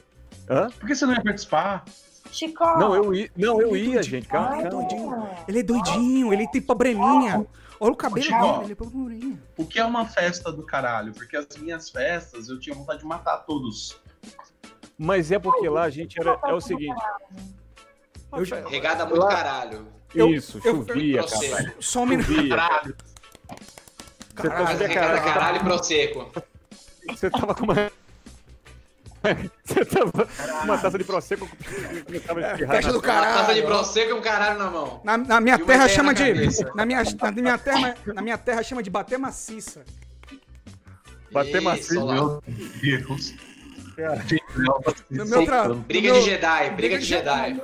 Hã? Por que você não ia participar? Chico. Não, eu ia, não, eu ia, gente, calma, calma. doidinho. Ele é doidinho, ele tem probleminha. Olha o cabelo dele, ele probleminha. O que é uma festa do caralho? Porque as minhas festas eu tinha vontade de matar todos. Mas é porque lá a gente era, é o seguinte, Eu já- Regada muito caralho. Eu- isso, eu- chovia, cara. Só um minuto. Caralho. Você tá caralho e prosecco. Você tava com uma. Você tava com uma taça de prosecco espirrada Festa do na- Uma taça de caralho. prosecco e um caralho na mão. Na, na minha terra chama na de. Na minha, na, minha terra, na minha terra chama de bater maciça. Bater lá. Meu Deus. Cara. Gente, não, No meu tra... Briga de Jedi, briga de Jedi.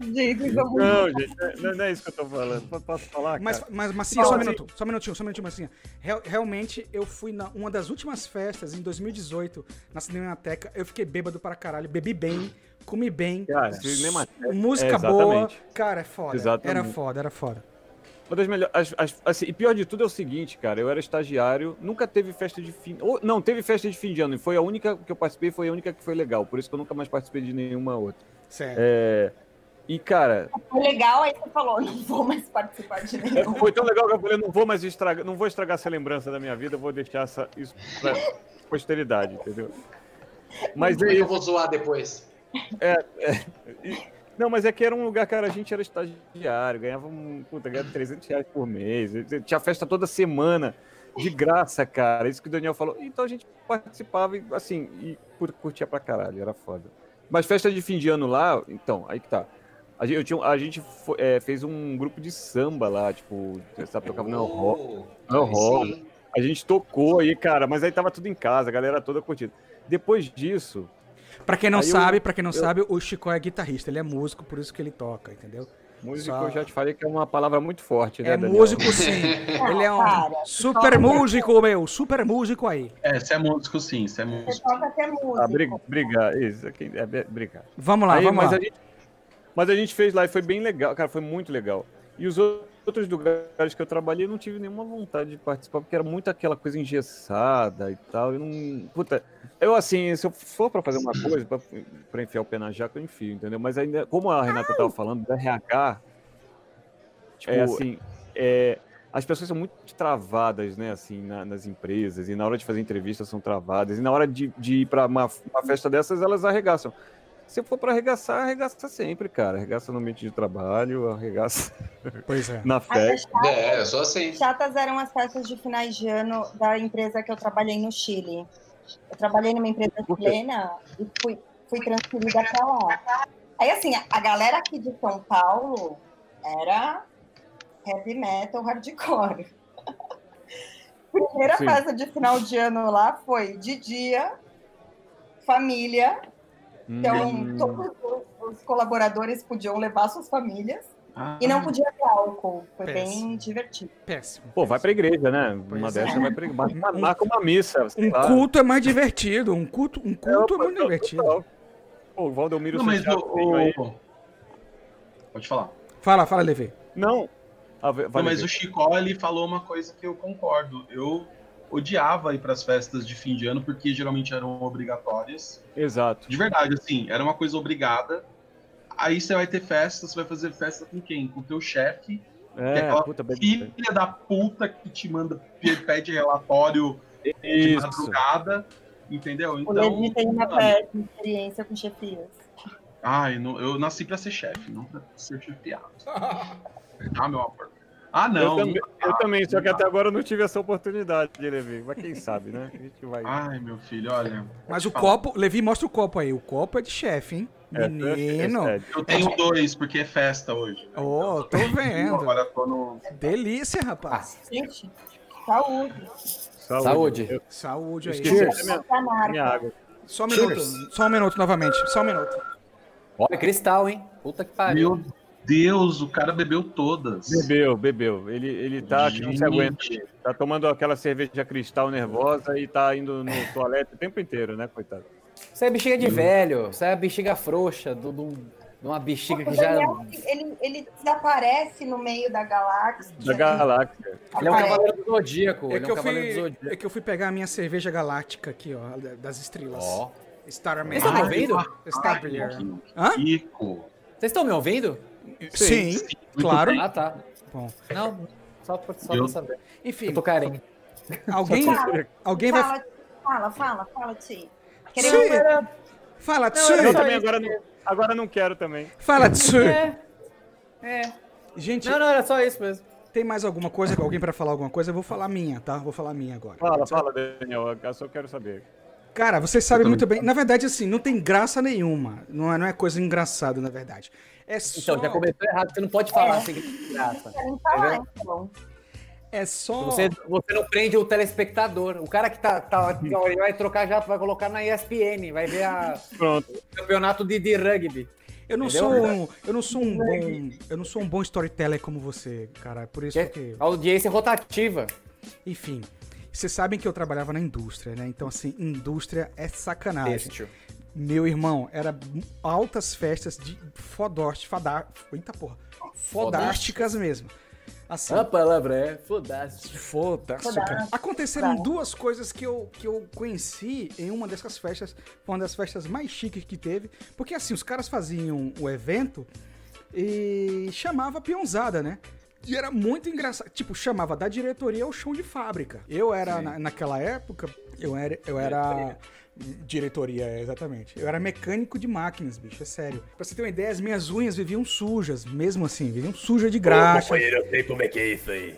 Gente, isso é muito- Não, gente, não, não é isso que eu tô falando. Posso falar? Mas, cara? mas Massinha, só um Não, minuto, só um minutinho, só um minutinho, Massinha. Real- realmente, eu fui na uma das últimas festas, em 2018, na Cinemateca. Eu fiquei bêbado para caralho, bebi bem, comi bem, Cara, música é, boa. Cara, é foda. Exatamente. Era foda, era foda. Uma das melhores. as- as- assim, e pior de tudo é o seguinte, cara. Eu era estagiário, nunca teve festa de fim. Ou, não, teve festa de fim de ano. E foi a única que eu participei, foi a única que foi legal. Por isso que eu nunca mais participei de nenhuma outra. Sério. É, e, cara, Foi legal, aí você falou, não vou mais participar de nenhum. foi tão legal que eu falei, não vou mais estragar, não vou estragar essa lembrança da minha vida, vou deixar essa, isso pra posteridade, entendeu? Mas Como é é que eu vou zoar depois? E- Não, mas é que era um lugar, cara, a gente era estagiário, ganhava, um, puta, ganhava 300 reais por mês, tinha festa toda semana, de graça, cara, isso que o Daniel falou. Então a gente participava, e, assim, e cur- curtia pra caralho, era foda. Mas festa de fim de ano lá, então, aí que tá. A gente, eu tinha, a gente fo- é, fez um grupo de samba lá, tipo, sabe, tocava no rock. Oh, Não aí rola. sim. A gente tocou aí, cara, mas aí tava tudo em casa, a galera toda curtindo. Depois disso, Pra quem não sabe, pra quem não eu- sabe, o Chico é guitarrista, ele é músico, por isso que ele toca, entendeu? músico Só- eu já te falei que é uma palavra muito forte, né, É Daniel? músico sim. Ele é um Para. super músico, meu, super músico aí. É, você é músico sim, você é Você músico. toca até música. Ah, brig- brigar, isso aqui, é, be- brigar. Vamos lá, Aí, vamos mas lá. A gente, mas a gente fez lá e foi bem legal, cara, foi muito legal. E os outros lugares que eu trabalhei, eu não tive nenhuma vontade de participar, porque era muito aquela coisa engessada e tal. Eu não. Puta, eu assim, se eu for pra fazer uma coisa, pra enfiar o pé na jaca, eu enfio, entendeu? Mas ainda, como a Renata tava falando, da RH, é assim, é, as pessoas são muito travadas, né, assim, na- nas empresas, e na hora de fazer entrevista são travadas, e na hora de, de ir pra uma, uma festa dessas, elas arregaçam. Se for pra arregaçar, arregaça sempre, cara. Arregaça no ambiente de trabalho, arregaça Pois é. na festa. chatas, É, eu sou assim. chatas eram as festas de finais de ano da empresa que eu trabalhei no Chile. Eu trabalhei numa empresa chilena e fui, fui transferida pra lá. Aí, assim, a- a galera aqui de São Paulo era heavy metal hardcore. Primeira Sim. festa de final de ano lá foi de dia, família. Então, Hum. todos os- os colaboradores podiam levar suas famílias Ah, e não podia ter álcool. Foi Péssimo. bem divertido. Péssimo. Pô, vai pra igreja, né? Pois uma é. dessa vai pra igreja. Marca- Marca uma missa. sei Um lá. culto é mais divertido. Um culto, um culto é, pô, muito total. divertido. Pô, o Valdomiro Não, mas o, Pode falar. Fala, fala, Levi. Não. Ah, vai- Não, mas o Chicó, ele falou uma coisa que eu concordo. Eu odiava ir pras festas de fim de ano porque geralmente eram obrigatórias. Exato. De verdade, assim, era uma coisa obrigada. Aí você vai ter festa, você vai fazer festa com quem? Com o teu chefe, que é É, aquela puta, bem- filha da puta que te manda, pe- pede relatório de Isso. madrugada, entendeu? O Então, Levi tem uma péssima experiência com chefias. ai, não- eu nasci pra ser chefe, não pra ser chefiado. Ah, meu amor. Ah, não. eu, também, eu também, só que dá. até agora eu não tive essa oportunidade de Levi. Mas quem sabe, né? A gente vai. Ai, meu filho, olha. Mas o copo, Levi, mostra o copo aí. O copo é de chefe, hein? É, Menino. é, é, Eu tenho dois, porque é festa hoje. Oh, tô vendo. Agora tô no. Delícia, rapaz. Gente, saúde. Saúde. Saúde. Saúde aí. Cheers. minha água. Só um minuto. Só um minuto novamente. Só um minuto. Olha, cristal, hein? Puta que pariu. Meu Deus, o cara bebeu todas. Bebeu, bebeu. Ele, ele tá que não se aguenta. Tá tomando aquela cerveja cristal nervosa e tá indo no toalete o tempo inteiro, né, coitado? Você é bexiga de velho. Você é bexiga frouxa do, do- de uma bexiga O que já. Ele, ele desaparece no meio da galáxia. Da galáxia. Ele é um Aparece. cavaleiro do zodíaco. É ele que, é um eu fui, zodíaco. é que eu fui pegar a minha cerveja galáctica aqui, ó, das estrelas. Ó. Starman. Vocês estão me ouvindo? Starbeer. Ai, Hã? Rico. Vocês estão me ouvindo? Sim, Muito claro. bem. Ah, tá. Bom, Não, só pra, só Eu- pra saber. enfim, Eu tô carente. alguém, Fala, alguém vai... fala, fala, fala, fala, Ti. Sim. Queremos Fala, Eu Tsu! também agora não, agora não quero também. Fala, Tsu! É. É. Gente, Não, não, era só isso mesmo. tem mais alguma coisa? Alguém pra falar alguma coisa? Eu vou falar minha, tá? Vou falar minha agora. Fala, fala, Daniel. Eu só quero saber. Cara, vocês sabem muito bem. Na verdade, assim, não tem graça nenhuma. Não é, não é coisa engraçada, na verdade. É só. Então, já começou errado. Você não pode falar assim, que graça. falar, então. É só. Você, você não prende o telespectador. O cara que tá, tá que ele vai trocar já, vai colocar na ESPN, vai ver a, Pronto. o campeonato de, de rugby. Eu não Entendeu? sou um, eu não sou um bom, eu não sou um bom storyteller como você, cara. Por isso Que que, é audiência rotativa. enfim, vocês sabem que eu trabalhava na indústria, né? Então assim, indústria é sacanagem. Têxtil. Meu irmão, era altas festas de fodósticas, fadar, eita porra, fodásticas mesmo. Assim, A palavra é foda-se. Fodástica. Aconteceram duas coisas que eu, que eu conheci em uma dessas festas. Foi uma das festas mais chiques que teve. Porque assim, os caras faziam o evento e chamava a peãozada, né? E era muito engraçado. Tipo, chamava da diretoria ao chão de fábrica. Eu era, na- naquela época, eu era. Eu era diretoria, é, exatamente. Eu era mecânico de máquinas, bicho, é sério. Pra você ter uma ideia, as minhas unhas viviam sujas, mesmo assim, viviam sujas de graxa. eu sei como é que é isso aí.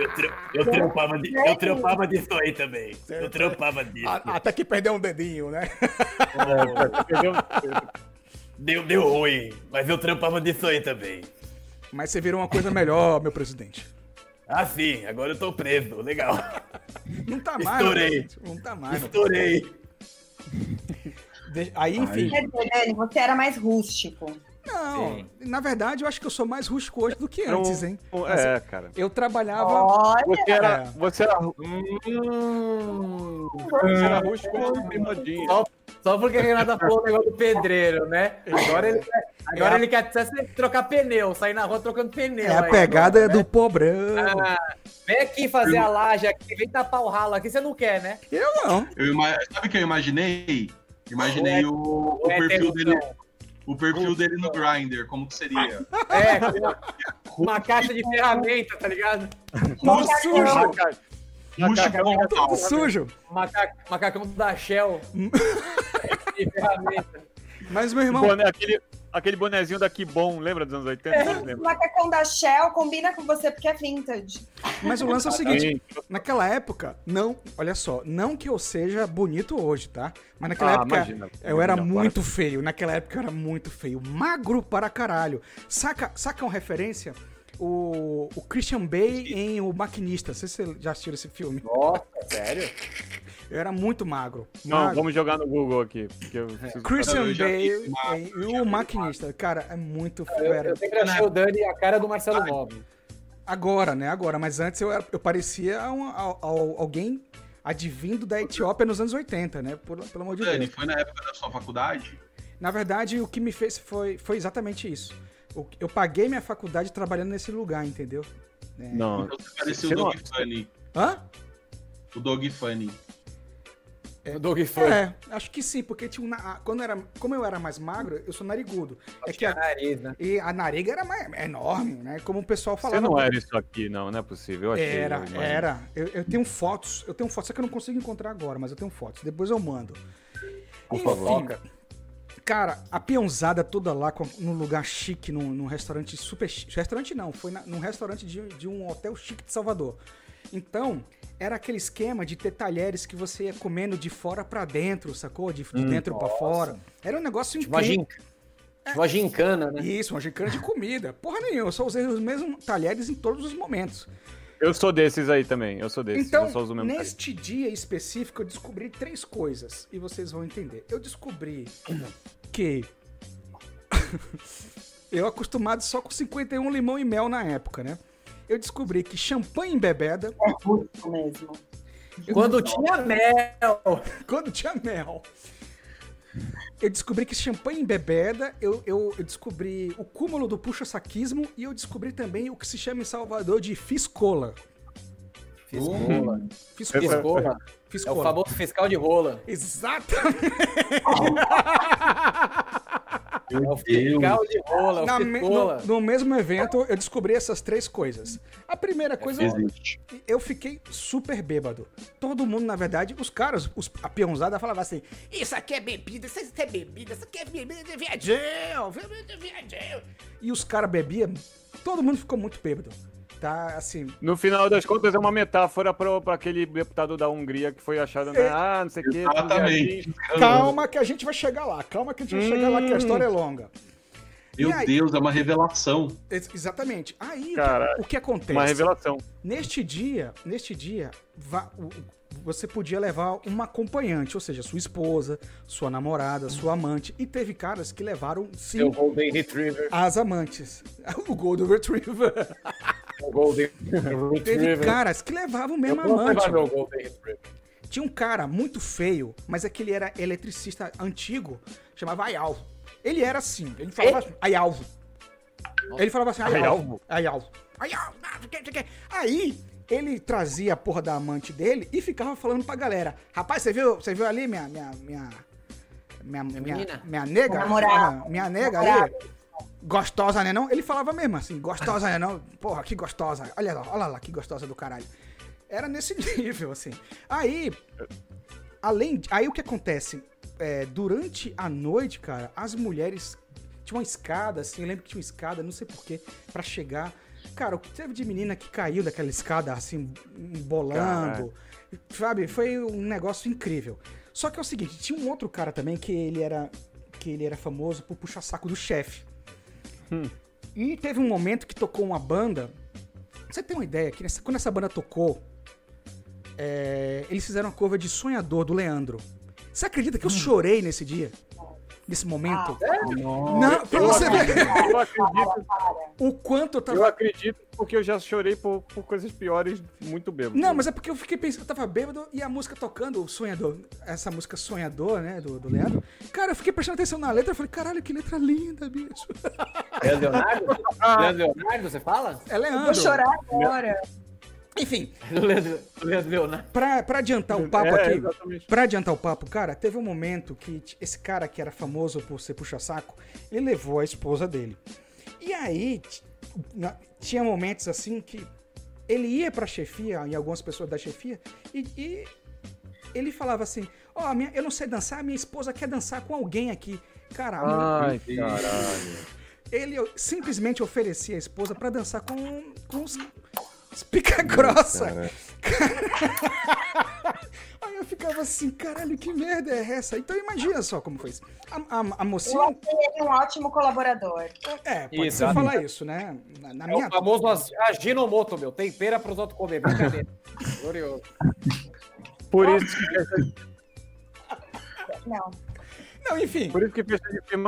eu, tra- eu trampava de- eu trampava disso aí também. Eu trampava disso. Até que perdeu um dedinho, né? Entendeu? Deu, deu ruim, mas eu trampava disso aí também. Mas você virou uma coisa melhor, meu presidente. Ah, sim, agora eu tô preso. Legal. Não tá mais. Estourei. presidente, Não tá mais. Estourei. Aí, enfim. Quer dizer, Dani, você era mais rústico. Não, Sim. na verdade, eu acho que eu sou mais rústico hoje do que Então, antes, hein? É, cara. Eu trabalhava. Olha, Você era. É. Você era. Hum, você era rústico de modinha. Só, só porque a Renata falou o negócio do pedreiro, né? Agora ele quer, agora ele quer trocar pneu, sair na rua trocando pneu. É a aí pegada agora, né? do pobrão. Ah, vem aqui fazer a laje aqui, vem tapar o ralo aqui, você não quer, né? Eu não. Eu Sabe o que eu imaginei? Imaginei o, o é perfil dele. O perfil dele no Grindr, como que seria? É, uma, caixa de ferramenta, tá ligado? Tudo sujo. Maca- Macacão sujo. Maca, macacão da Shell. de ferramenta. Mas, meu irmão, Boné, aquele, aquele bonezinho da Kibon, lembra dos anos 80? É, Não o macacão da Shell combina com você porque é vintage. Mas o lance é o seguinte, naquela época, não, olha só, não que eu seja bonito hoje, tá? Mas naquela Ah, época imagina. eu era Imagina, muito feio, naquela época eu era muito feio, magro para caralho. Saca, saca uma referência? O, o Christian Bale em O Maquinista, não sei se você já assistiu esse filme. Nossa, sério? Eu era muito magro. Não, magro. vamos jogar no Google aqui. Porque eu preciso Christian. Bale em- e o Maquinista, cara, é muito. Eu, era- eu sempre achei o Dani a cara do Marcelo Nobre. Agora, né? Agora. Mas antes eu, era- eu parecia um- al- al- alguém advindo da Etiópia nos anos 80, né? Por- pelo amor de Dani, Deus. foi na época da sua faculdade? Na verdade, o que me fez foi, foi exatamente isso. Eu paguei minha faculdade trabalhando nesse lugar, entendeu? É. Não. Então você parecia Você o não- Dog Funny. Hã? O Dog Funny. O Doug É, acho que sim, porque tinha um quando era, como eu era mais magro, eu sou narigudo. É que a, nariz, né? e a nariga era mais, enorme, né? Como o pessoal Você falava. não era isso aqui, não, não é possível. Eu achei, Era, eu era. Eu, eu tenho fotos, eu tenho fotos, só que eu não consigo encontrar agora, mas eu tenho fotos. Depois eu mando. Por Enfim, favor. Cara, a peãozada toda lá, com- num lugar chique, num, num restaurante super chique. Restaurante não, foi na- num restaurante de, de um hotel chique de Salvador. Então, era aquele esquema de ter talheres que você ia comendo de fora pra dentro, sacou? De, de Hum, dentro pra nossa. fora. Era um negócio Tipo incrível. tipo uma gincana, né? Isso, uma gincana de comida. Porra nenhuma, eu só usei os mesmos talheres em todos os momentos. Eu sou desses aí também, eu sou desses. Então, eu talher. neste dia específico, eu descobri três coisas e vocês vão entender. Eu descobri que eu acostumado só com 51 limão e mel na época, né? Eu descobri que champanhe embebeda. É muito mesmo. Quando tinha mel. Quando tinha mel. Eu descobri que champanhe embebeda, eu, eu, eu descobri o cúmulo do puxa-saquismo e eu descobri também o que se chama em Salvador de fiscola. Fiscola. Fiscola. Fiscola. É o Fiscola. famoso fiscal de rola. Exatamente. É o fiscal de rola, Na o me- fiscola. no, no mesmo evento, eu descobri essas três coisas. A primeira coisa, Existe. eu fiquei super bêbado. Todo mundo, na verdade, os caras, os, a peãozada falava assim: Isso aqui é bebida, isso aqui é bebida, isso aqui é bebida de viadão, bebida de viadão. E os caras bebiam, todo mundo ficou muito bêbado. Tá, assim. No final das contas, é uma metáfora para aquele deputado da Hungria que foi achado, né? Ah, não sei o quê. Exatamente. Calma que a gente vai chegar lá, calma que a gente vai chegar lá, que a história é longa. Meu aí- Deus, é uma revelação. Ex- Exatamente. Aí, o que- Caralho. o que acontece? Uma revelação. Neste dia, neste dia, você podia levar uma acompanhante, ou seja, sua esposa, sua namorada, sua amante. E teve caras que levaram, sim, Seu Golden Retriever. as amantes. O Golden Retriever. O Golden Teve Retriever. caras que levavam Eu mesmo vou amante. levar meu Golden Retriever. Tinha um cara muito feio, mas é que ele era eletricista antigo, chamava Ayalvo. Ele era assim, ele falava assim, Ayalvo. Ele falava assim, Ayalvo. Ayalvo. Ayalvo. o o. Aí, ele trazia a porra da amante dele e ficava falando pra galera, rapaz, você viu, você viu ali minha, minha, minha, minha, minha, minha nega? Namorada. Ah, Minha nega ali. Gostosa, né não? Ele falava mesmo assim, gostosa, né não? Porra, que gostosa. Olha lá, olha lá que gostosa do caralho. Era nesse nível, assim. Aí, além aí o que acontece é, durante a noite cara as mulheres tinha uma escada assim eu lembro que tinha uma escada não sei porquê pra chegar cara o que teve de menina que caiu daquela escada assim bolando sabe? Foi um negócio incrível. Só que é o seguinte tinha um outro cara também que ele era que ele era famoso por puxar saco do chefe. E teve um momento que tocou uma banda. Você tem uma ideia que nessa- quando essa banda tocou é, eles fizeram a cover de Sonhador, do Leandro. Você acredita que eu chorei nesse dia? Nesse momento? Não, pra Eu você ver acredito, eu acredito, o quanto eu tava. eu acredito porque eu já chorei por, por coisas piores muito bêbado. Não, mas é porque eu fiquei pensando, eu tava bêbado e a música tocando, o Sonhador, essa música Sonhador, né, do, do Leandro. Cara, eu fiquei prestando atenção na letra, eu falei, caralho, que letra linda, bicho. É Leonardo? Leandro Leonardo, você fala? É Leandro. Vou chorar agora. Enfim, Leandro, Leandro Leonardo. pra, pra adiantar o papo É, aqui, exatamente. pra adiantar o papo, cara, teve um momento que esse cara que era famoso por ser puxa-saco, ele levou a esposa dele. E aí, tinha momentos assim que ele ia pra chefia, em algumas pessoas da chefia, e, e ele falava assim: Ó, minha- eu não sei dançar, minha esposa quer dançar com alguém aqui. Cara, a mulher- Ai, caralho. ele simplesmente oferecia a esposa pra dançar com, com os pica grossa. Aí eu ficava assim, caralho, que merda é essa? Então imagina só como foi isso. A, a, a mocinha. ele um ótimo colaborador. É, pode Isso, ser é. falar isso, né? Na, na É minha. o famoso as- aginomoto, meu. Tempera pros outros comer. Brincadeira. Glorioso. Por isso que Não. Não, enfim. por isso que festa de filme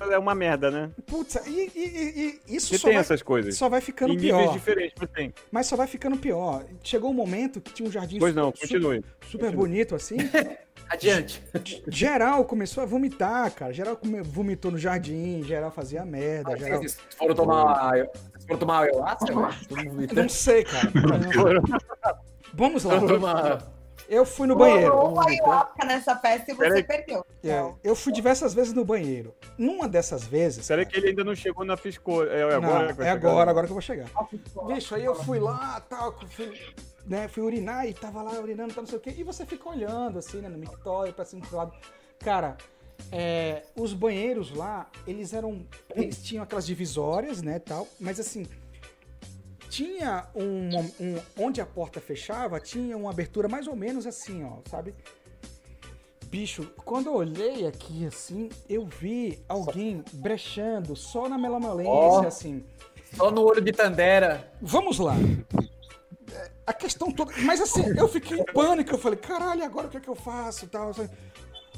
é uma merda, né? Putz, e, e- e- e isso só tem vai, essas coisas. só vai ficando em níveis pior. diferentes, mas tem. Mas só vai ficando pior. Chegou um momento que tinha um jardim Pois não, su- continue. super bonito assim. Adiante. Geral começou a vomitar, cara. Geral vomitou no jardim, geral fazia merda. Geral... Vocês foram tomar. Vocês foram tomar ayahuasca? Não sei, cara. Vamos lá. Foram tomar- Eu fui no banheiro. Rolou ayahuasca nessa festa e você Peraí. perdeu. É, eu fui diversas vezes no banheiro. Numa dessas vezes. Será que ele ainda não chegou na piscou? É agora Não, que vai é chegar? agora, agora que eu vou chegar. Bicho, aí eu fui lá, tal, fui, né, fui urinar e tava lá urinando, tal, não sei o quê. E você fica olhando, assim, né, no mictório, pra cima e pro lado. Cara, é, os banheiros lá, eles eram. Eles tinham aquelas divisórias, né, tal, mas assim. Tinha um, um- Onde a porta fechava, tinha uma abertura mais ou menos assim, ó, sabe? Bicho, quando eu olhei aqui assim, eu vi alguém brechando só na melamalência, Ó. assim. Só no olho de Tandera. Vamos lá. A questão toda. Mas assim, eu fiquei em pânico. Eu falei, caralho, agora o que é que eu faço? Tal, assim.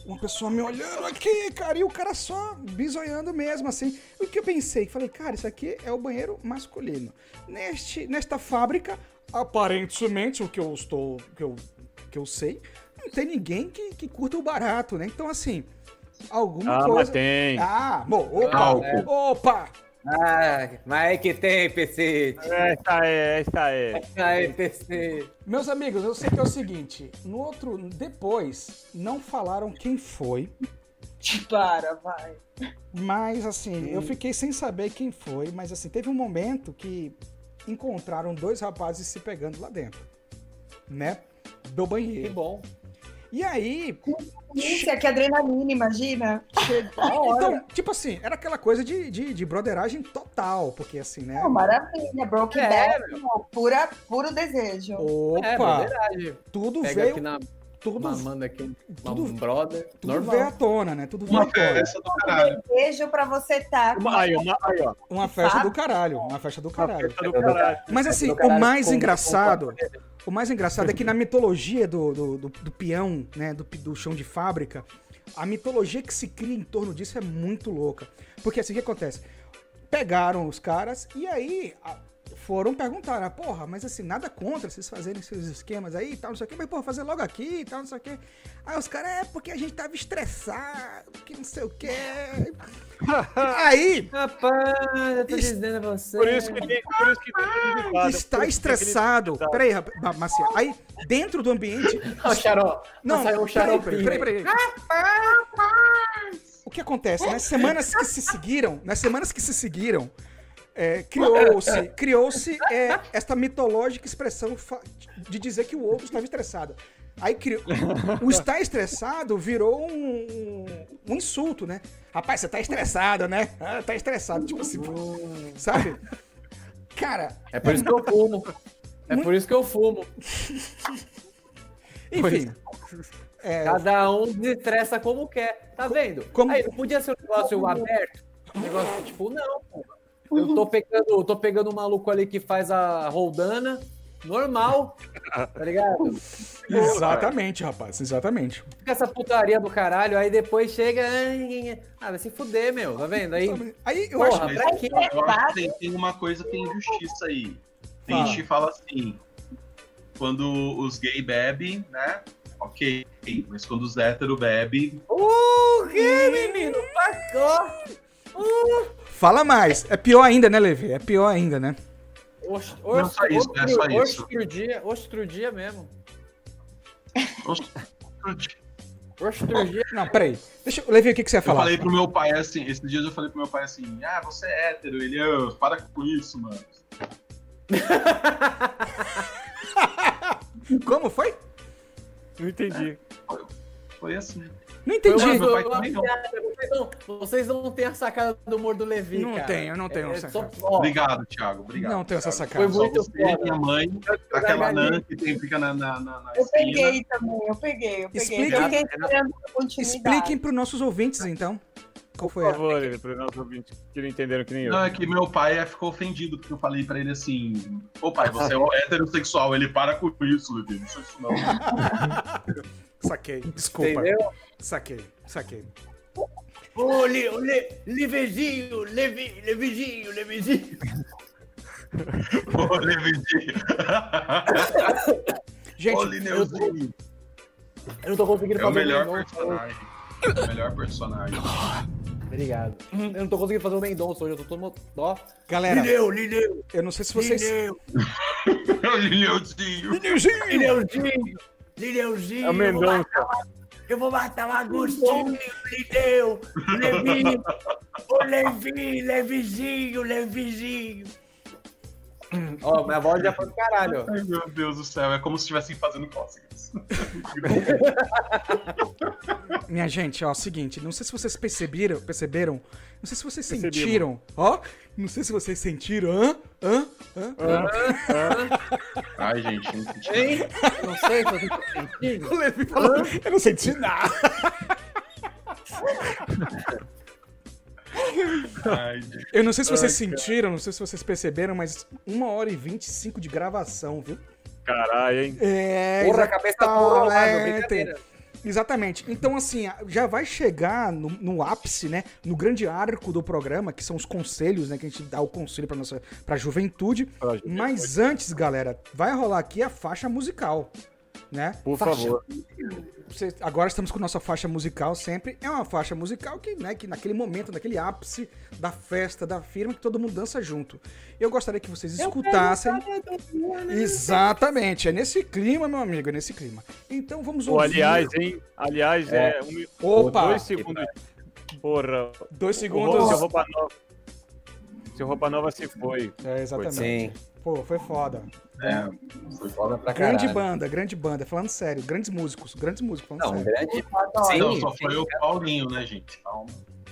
Uma pessoa me olhando aqui, cara, e o cara só bisoiando mesmo, assim. O que eu pensei? Falei, cara, isso aqui é o banheiro masculino. Neste, nesta fábrica, aparentemente, o que eu estou. que eu, que eu sei, não tem ninguém que, que curta o barato, né? Então, assim, alguma Ah, coisa. mas tem. Ah, bom, opa! Álcool. Opa! Ah, mas é que tem, PC. Essa é, essa é. Aí, PC. Meus amigos, eu sei que é o seguinte, no outro, depois, não falaram quem foi, Para, vai. mas assim, eu fiquei sem saber quem foi, mas assim, teve um momento que encontraram dois rapazes se pegando lá dentro, né, do Que banheiro. bom. E aí, Isso é que adrenalina, imagina. então, tipo assim, era aquela coisa de, de, de broderagem total, porque assim, né, Pô, maravilha, Broken É, pura, puro desejo. É, opa, verdade. tudo Pega veio, aqui na. Tudo, Mamando aqui um, tudo- um brother. tudo normal. veio à tona, né, tudo veio Uma à tona. festa do caralho. Desejo pra você estar. Uma, aí, uma, aí, ó. Uma festa do caralho, uma festa do caralho. Festa do caralho. Mas assim, o caralho mais com- engraçado, o mais engraçado é que na mitologia do, do, do, do peão, né, do, do chão de fábrica, a mitologia que se cria em torno disso é muito louca. Porque assim, o que acontece? Pegaram os caras e aí a- foram perguntar, ah, porra, mas assim, nada contra vocês fazerem seus esquemas aí e tal, não sei o quê, mas porra, fazer logo aqui e tal, não sei o quê. Aí os caras, é porque a gente tava estressado, que não sei o quê. aí, Rapaz, eu tô Isso- dizendo a você. Por isso que tem, por isso que tem está que estressado. aquele Peraí, Macia. Aí, dentro do ambiente. Ó, o xarope. Não, saiu um peraí, xaropinho. peraí, peraí, peraí. O que acontece? Nas semanas que se seguiram, nas semanas que se seguiram, é, criou-se criou-se é, esta mitológica expressão de dizer que o outro estava estressado. Aí criou, o estar estressado virou um, um insulto, né? Rapaz, você tá estressado, né? Ah, tá estressado, tipo assim, sabe? Cara, É por isso que eu fumo. É por isso que eu fumo. enfim. É, Cada um desestressa como quer. Tá vendo? como- Aí, não podia ser um negócio aberto? Um negócio tipo, não, pô. Eu tô pegando, tô pegando um maluco ali que faz a roldana, normal, tá ligado? exatamente, rapaz, exatamente. Fica essa putaria do caralho, aí depois chega. Ah, vai se fuder, meu, tá vendo? Aí, Aí eu porra, acho. pra quê? Eu acho que tem, tem uma coisa que é injustiça aí. Tem gente que fala assim, quando os gay bebem, né? Ok, mas quando os héteros bebem, O que, menino? Pacou! Uh, Fala mais. É pior ainda, né, Levi? É pior ainda, né? oxe, Não, só isso, é só isso. Outro dia, outro dia mesmo. Outro dia. Não, peraí. Deixa eu. Levi, o que, que você ia Eu falar? falei pro meu pai assim, esses dias eu falei pro meu pai assim, ah, você é hétero, ele, "Ah, para com isso, mano. Como foi? Não entendi. Foi assim. Não entendi. Também não. piada. Vocês não, vocês não têm a sacada do humor do Levi, Não cara. tenho, eu não tenho É, essa só- sacada. Obrigado, Thiago. Obrigado. Não tenho essa Thiago. sacada. Foi muito Só você, foda. minha mãe, aquela nã que tem, fica na, na, na, na Eu esquina. peguei também, eu peguei, eu peguei. Eu. Expliquem pros nossos ouvintes, então. Qual foi Por favor, ele, para os nossos ouvintes que não entenderam que nem eu. Não, é que meu pai ficou ofendido porque eu falei pra ele assim: Ô pai, você é heterossexual. Ele para com isso, Levi. Não sou isso, não. Saquei, desculpa. Entendeu? Saquei, saquei. Ô, Le, ô, Le, Levezinho, Levi, Levizinho, Levizinho. Ô, Levizinho. Gente, Ô, Lineuzinho. Eu não tô conseguindo É o fazer melhor Mendonça personagem. É o melhor personagem. Obrigado. Eu não tô conseguindo fazer o Mendonça hoje, eu tô todo mundo. Ó. Galera, Lineu, Lineu, eu não sei se vocês... Lineu, Ô, Lineuzinho. Lineuzinho, Lineuzinho. É o Mendonça. Eu vou matar o Agostinho, Lineu, Levi, ô Levi, Levizinho, Levizinho. Ó, minha voz já foi pro caralho, ó. Ai, meu Deus do céu. É como se estivessem fazendo cócegas. Minha gente, ó, seguinte, não sei se vocês perceberam, perceberam, não sei se vocês Percebemos. sentiram, ó, não sei se vocês sentiram, hã? Hã? Hã? Ai, gente, não senti. Hein? Não sei se estão sentindo. O Levi falou, eu não senti nada. Ai. Eu não sei se vocês sentiram, não sei se vocês perceberam, mas uma hora e 25 de gravação, viu? Caralho, hein? É, Porra, a cabeça tá exatamente. brincadeira. Exatamente. Então, assim, já vai chegar no, no ápice, né? No grande arco do programa, que são os conselhos, né? Que a gente dá o conselho pra, nossa, pra juventude. Pra juventude. Mas antes, galera, vai rolar aqui a faixa musical, né? Por Faixa- favor. Você- agora estamos com nossa faixa musical sempre. É uma faixa musical que, né, que naquele momento, naquele ápice da festa, da firma, que todo mundo dança junto. Eu gostaria que vocês escutassem. Exatamente, é nesse clima, meu amigo, é nesse clima. Então vamos ouvir. aliás, hein? Aliás, é. um, Opa! Dois segundos. Porra. Dois segundos. seu roupa nova. Seu roupa nova se foi. É, exatamente. Sim. Pô, foi foda. É, foi Foda pra Grande caralho. banda, grande banda. Falando sério, grandes músicos, grandes músicos, falando Não, sério. grande. Adoro. Não, Sim, só foi sim. o Paulinho, né, gente? Calma.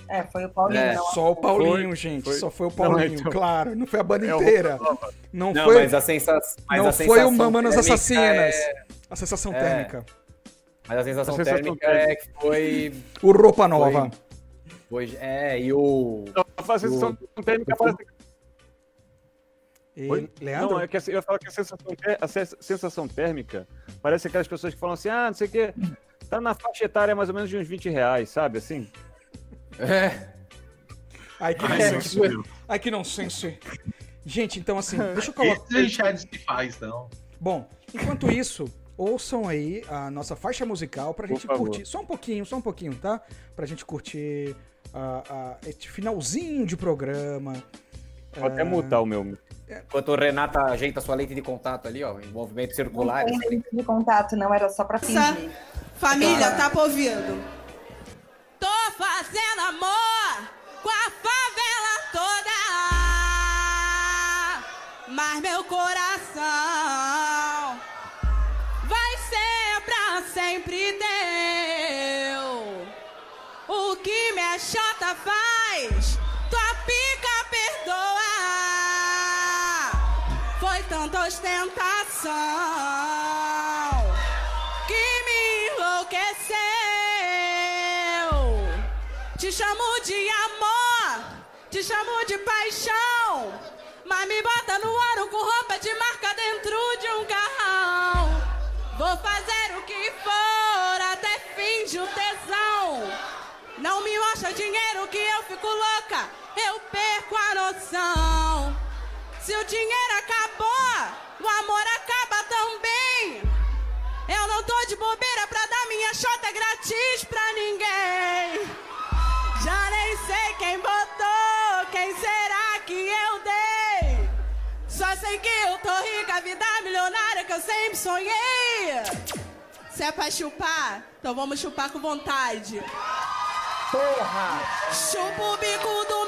É, foi o Paulinho, É, não. Só o Paulinho, Foi, gente. foi. Só foi o Paulinho, Não, então- claro. Não foi a banda É o inteira. Não, Não, foi, mas a sensação. Mas não a foi o térmica Assassinas. é- A sensação É. térmica. Mas a sensação, A sensação térmica é que foi, O Roupa Nova. foi. É, e o. Não, a sensação térmica parece. E, Oi? Leandro? Não, é que a- eu falo que a sensação, a se- sensação térmica parece aquelas pessoas que falam assim, ah, não sei o quê, tá na faixa etária mais ou menos de uns 20 reais, sabe? Assim. É. Ai, que Ai, nonsense. Ai, que nonsense. Gente, então assim, deixa eu colocar. Esse se faz, não. Bom, enquanto isso, ouçam aí a nossa faixa musical pra Por gente favor. curtir. Só um pouquinho, só um pouquinho, tá? Pra gente curtir ah, ah, este finalzinho de programa. Vou até mutar o meu. Enquanto o Renata ajeita sua lente de contato ali, ó, em movimentos Não circulares. tem lente de contato, não, era só pra fingir. Família, tá pra ouvindo? Tô fazendo amor com a favela toda, mas meu coração ostentação que me enlouqueceu. Te chamo de amor, te chamo de paixão, mas me bota no ouro com roupa de marca dentro de um carrão. Vou fazer o que for até fim o tesão. Não me mostra dinheiro que eu fico louca, eu perco a noção. Se o dinheiro acabou, o amor acaba também. Eu não tô de bobeira pra dar minha chota grátis pra ninguém. Já nem sei quem botou, quem será que eu dei? Só sei que eu tô rica, vida milionária que eu sempre sonhei. Se é pra chupar, então vamos chupar com vontade. Porra! Chupa o bico do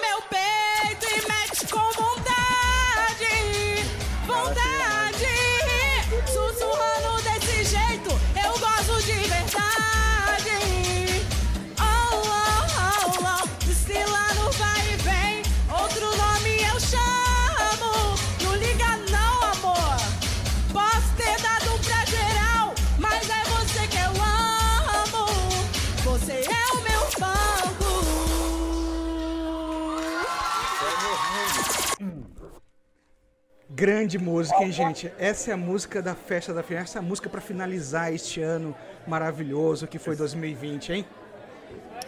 Grande música, hein, gente? Essa é a música da festa da festa, essa é a música pra finalizar este ano maravilhoso que foi 2020, hein?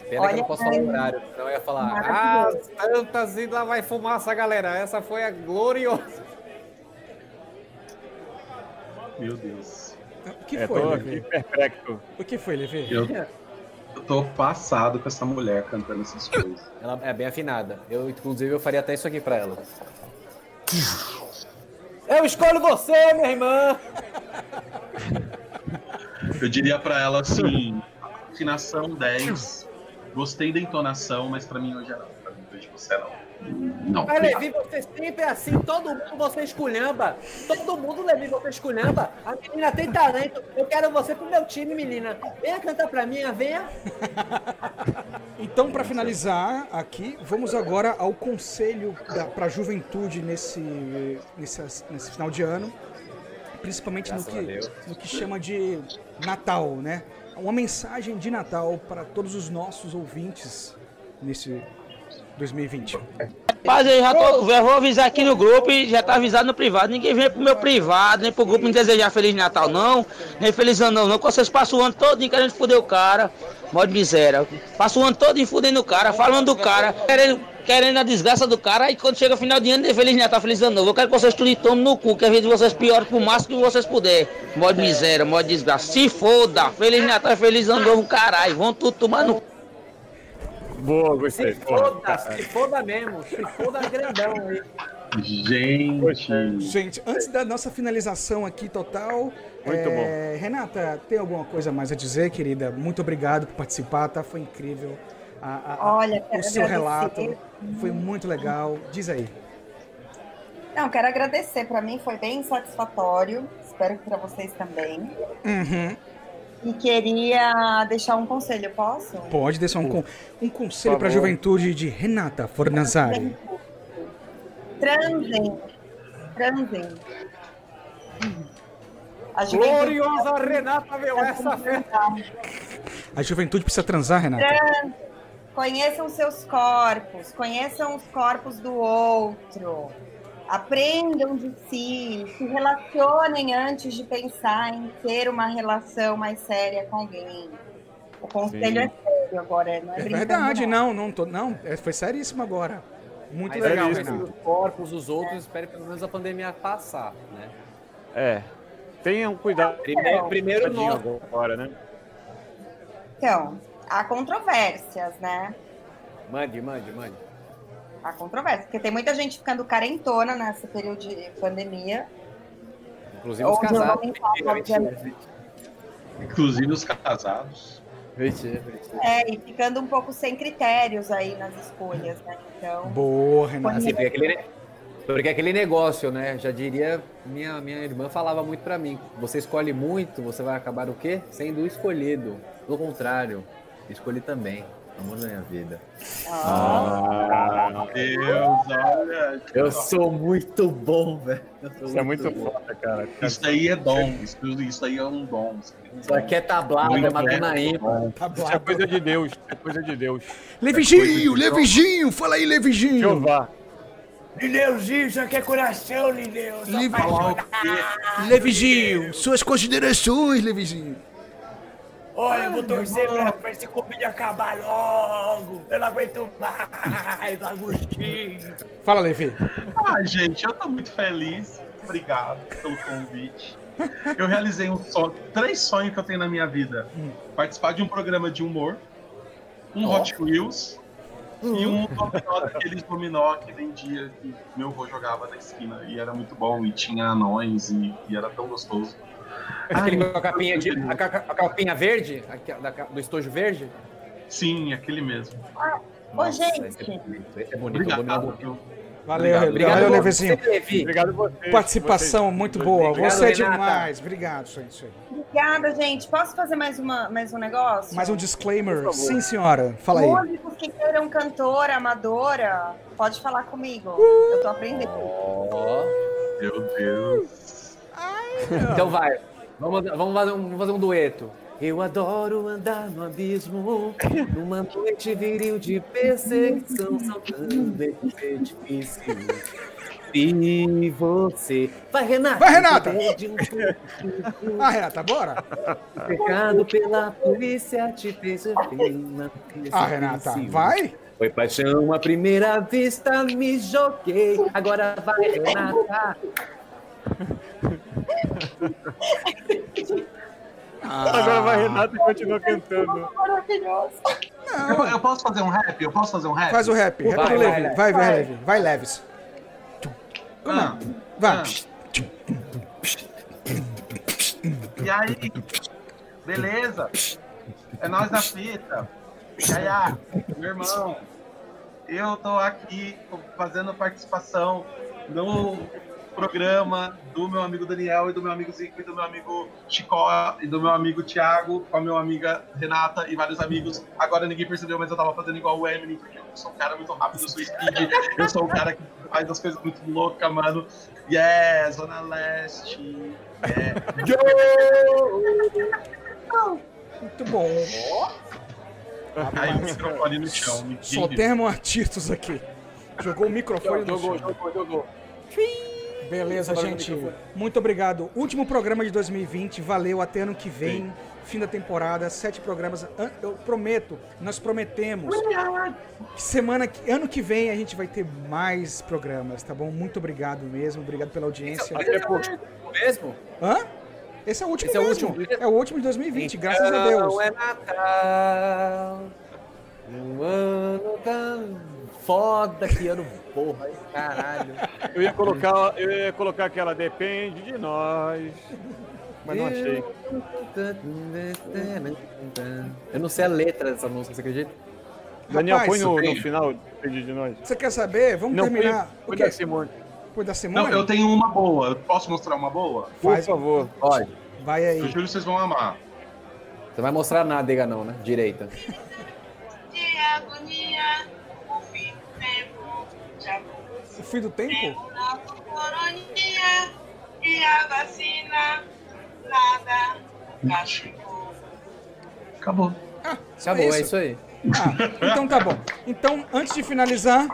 Pena que eu não posso falar o horário, senão eu ia falar. Ah, Santas e lá vai fumaça, galera. Essa foi a gloriosa. Meu Deus. O que É, foi, tô aqui perplexo. O que foi, Levi? Eu, eu tô passado com essa mulher cantando essas coisas. Ela é bem afinada. Eu, inclusive, eu faria até isso aqui pra ela. Eu escolho você, minha irmã! Eu diria pra ela assim: afinação 10. Gostei da entonação, mas pra mim hoje é não. Pra mim hoje você não. Não. Mas, Levi, você sempre é assim, todo mundo você esculhamba. Todo mundo, Levi, você esculhamba. A menina tem talento. Eu quero você pro meu time, menina. Venha cantar pra mim, venha. Então, para finalizar aqui, vamos agora ao conselho para a juventude nesse, nesse, nesse final de ano, principalmente no Graças que, no que chama de Natal, né? Uma mensagem de Natal para todos os nossos ouvintes nesse 2020. Rapaz, eu já, tô, vou avisar aqui no grupo e já tá avisado no privado. Ninguém vem pro meu privado, nem pro grupo me desejar Feliz Natal, não. Nem Feliz Ano não. Que vocês passam o ano todo querendo foder o cara. Mó de miséria. Passa o ano todo fudendo o cara, falando do cara, querendo, querendo a desgraça do cara. Aí quando chega o final de ano, nem Feliz Natal, Feliz Ano Novo. Eu quero que vocês tudo tomem no cu, que a vida vocês pior pro máximo que vocês puderem. Mó de miséria, mó de desgraça. Se foda. Feliz Natal e Feliz Ano Novo, caralho. Vão tudo tomar no Boa, gostei. Se foda, se foda mesmo. Se foda grandão aí. Gente. Gente, antes da nossa finalização aqui total, Muito é, Renata, tem alguma coisa mais a dizer, querida? Muito obrigado por participar, tá? Foi incrível. A- a- Olha, o seu agradecer. relato foi muito legal. Diz aí. Não, quero agradecer. Para mim foi bem satisfatório. Espero que para vocês também. Uhum. E queria deixar um conselho, posso? Pode deixar um, con- um conselho para a juventude de Renata Fornazari. Transem. Transem. Gloriosa Renata, meu, essa festa. A juventude precisa transar, Renata? Trans- Conheçam seus corpos, conheçam os corpos do outro, aprendam de si, se relacionem antes de pensar em ter uma relação mais séria com alguém. O conselho Sim. é sério agora, não é, É verdade, não. não, não, tô, não, é- foi seríssimo agora. Muito Mas legal, é Renata. os corpos, os outros, espere pelo menos a pandemia passar, né? É. Tenham cuidado. Primeiro, primeiro Tadinho nós. agora, né? Então, há controvérsias, né? Mande, mande, mande. Há controvérsias, porque tem muita gente ficando carentona nesse período de pandemia. Inclusive os casados. Inclusive os casados. É, e ficando um pouco sem critérios aí nas escolhas, né? Então. Boa, Renata. Assim, porque, aquele, porque aquele negócio, né? Já diria, minha, minha irmã falava muito pra mim. Você escolhe muito, você vai acabar o quê? Sendo escolhido. Pelo contrário, escolhi também. Amor da minha vida. Ah, meu Deus, olha. Eu sou muito bom, velho. Isso é muito foda, cara. Isso aí é dom. Isso, isso aí é um dom. Isso aqui é tablado, é Macunaíma. Isso é coisa de Deus. É coisa de Deus. Leviginho, Leviginho, fala aí, Leviginho. Jeová. Lineuzinho, isso aqui é coração, Lineu. Leviginho, suas considerações, Leviginho. Olha, eu vou torcer pra, pra esse Covid acabar logo. Eu não aguento mais, Agostinho. Fala, Levi. Ah, gente, eu tô muito feliz. Obrigado pelo convite. Eu realizei um sonho, três sonhos que eu tenho na minha vida: participar de um programa de humor, um Ó. Hot Wheels e um dominó daqueles dominó que vendia que meu avô jogava na esquina e era muito bom e tinha anões e, e era tão gostoso. Aquele com a capinha, de, a, a capinha verde, da do estojo verde? Sim, aquele mesmo. Ô, gente. Esse é bonito, esse é bonito. Obrigado? Valeu, Obrigado. valeu, Obrigado você, Levi. Obrigado você. Participação vocês. muito boa. Obrigado, Você é demais. Obrigado, gente. Obrigada, gente. Posso fazer mais, uma, mais um negócio? Mais um disclaimer. Sim, senhora. Fala aí. Músicos que queiram cantora, amadora, pode falar comigo. Eu tô aprendendo. Ó. Meu Deus. Então vai, vamos, vamos, fazer um, vamos fazer um dueto. Eu adoro andar no abismo, numa noite viril de perseguição, saltando esse edifício. E você. Vai, Renata! Vai, Renata! Um Ah, Renata, bora? pecado pela polícia te fez vítima. Ah, Renata, vai? Foi paixão à primeira vista, me joguei. Agora vai, Renata. Agora vai Renata e continua cantando. Maravilhoso. Eu, eu posso fazer um rap? Eu posso fazer um rap? Faz o rap. Rap Vai, do vai, Levi. vai. Vai, vai, Vai. Leves. Como Ah, é? Vai. E aí? Beleza? É nós na fita. Yaya, meu irmão, eu tô aqui fazendo participação no programa do meu amigo Daniel e do meu amigo Zico e do meu amigo Chicó e do meu amigo Thiago, com a minha amiga Renata e vários amigos. Agora ninguém percebeu, mas eu tava fazendo igual o Emily, porque eu sou um cara muito rápido, eu sou speed, eu sou um cara que faz as coisas muito loucas, mano. Yeah, Zona Leste. Yeah. Muito bom. Caiu o microfone no chão. Só temos artistas aqui. Jogou o microfone no Jogou, chão. jogou, jogou. Jogou no gente. Muito obrigado. Último programa de 2020. Valeu. Até ano que vem. Fim da temporada. Sete programas. Eu prometo. Nós prometemos. que Semana que, ano que vem a gente vai ter mais programas, tá bom? Muito obrigado mesmo. Obrigado pela audiência. Até por- mesmo? Hã? Esse é o último Esse é o mesmo. último É o último de 2020, graças a Então Deus. é Natal. Um ano tão foda, que ano porra, caralho. Eu ia colocar, eu ia colocar aquela depende de nós. Mas não achei. Eu não sei a letra dessa música, você acredita? Daniel, Rapaz, põe no, no final depende de nós. Você quer saber? Vamos Não, terminar. põe- põe da Simone. Põe da Simone? Não, eu tenho uma boa. Posso mostrar uma boa? Faz- favor. Pode. Vai aí. Eu juro que vocês vão amar. Você vai mostrar nada, não, né? Direita. Agonia, o fim do tempo já O fim do tempo? e a vacina, nada nunca chegou. Acabou. Acabou, é isso aí. Ah, então tá bom. Então, antes de finalizar,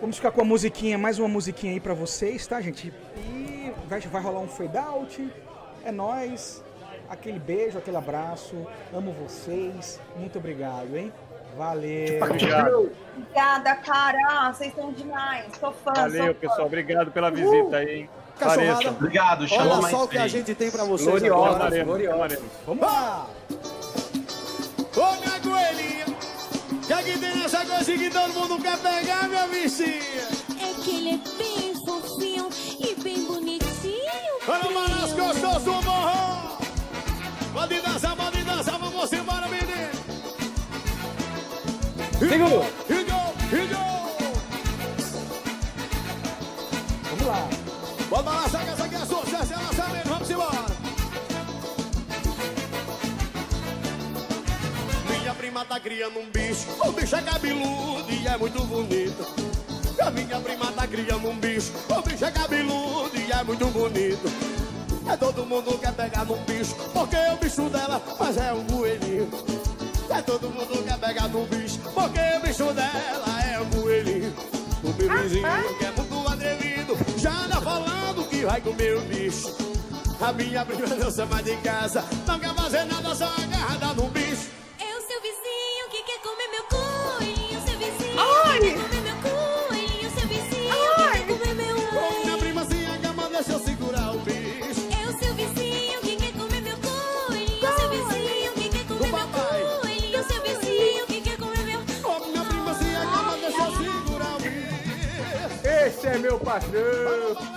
vamos ficar com a musiquinha, mais uma musiquinha aí pra vocês, tá, gente? E vai, vai rolar um fade out. É nóis. Aquele beijo, aquele abraço. Amo vocês. Muito obrigado, hein? Valeu. Obrigado. Obrigada, cara. Vocês são demais. Sou fã. Valeu, sou pessoal. Obrigado pela visita aí, hein? Cachorrada. Pareçam. Obrigado, Olha só o que a gente tem pra vocês Gloriosa, agora. Gloriosa. Vamos lá! Ô, minha coelhinha! O que é que tem nessa coisa que todo mundo quer pegar, minha bichinha? É que ele é bem fofinho e bem bonitinho. Olha o Maras gostoso do morro! Pode dançar, Go! Vamos lá. Pode balançar que essa aqui é essa é mesmo, vamos embora! Minha prima tá criando um bicho, o bicho é cabeludo e é muito bonito. A minha prima tá criando um bicho, o bicho é cabeludo e é muito bonito. É todo mundo quer pegar num bicho, porque o bicho dela, mas é um coelhinho. É todo mundo quer pegar num bicho, porque o bicho dela é um coelhinho. O meu vizinho que é muito atrevido, já anda falando que vai comer o bicho. A minha prima não sai mais de casa, não quer fazer nada, só agarrada num bicho. parceiro!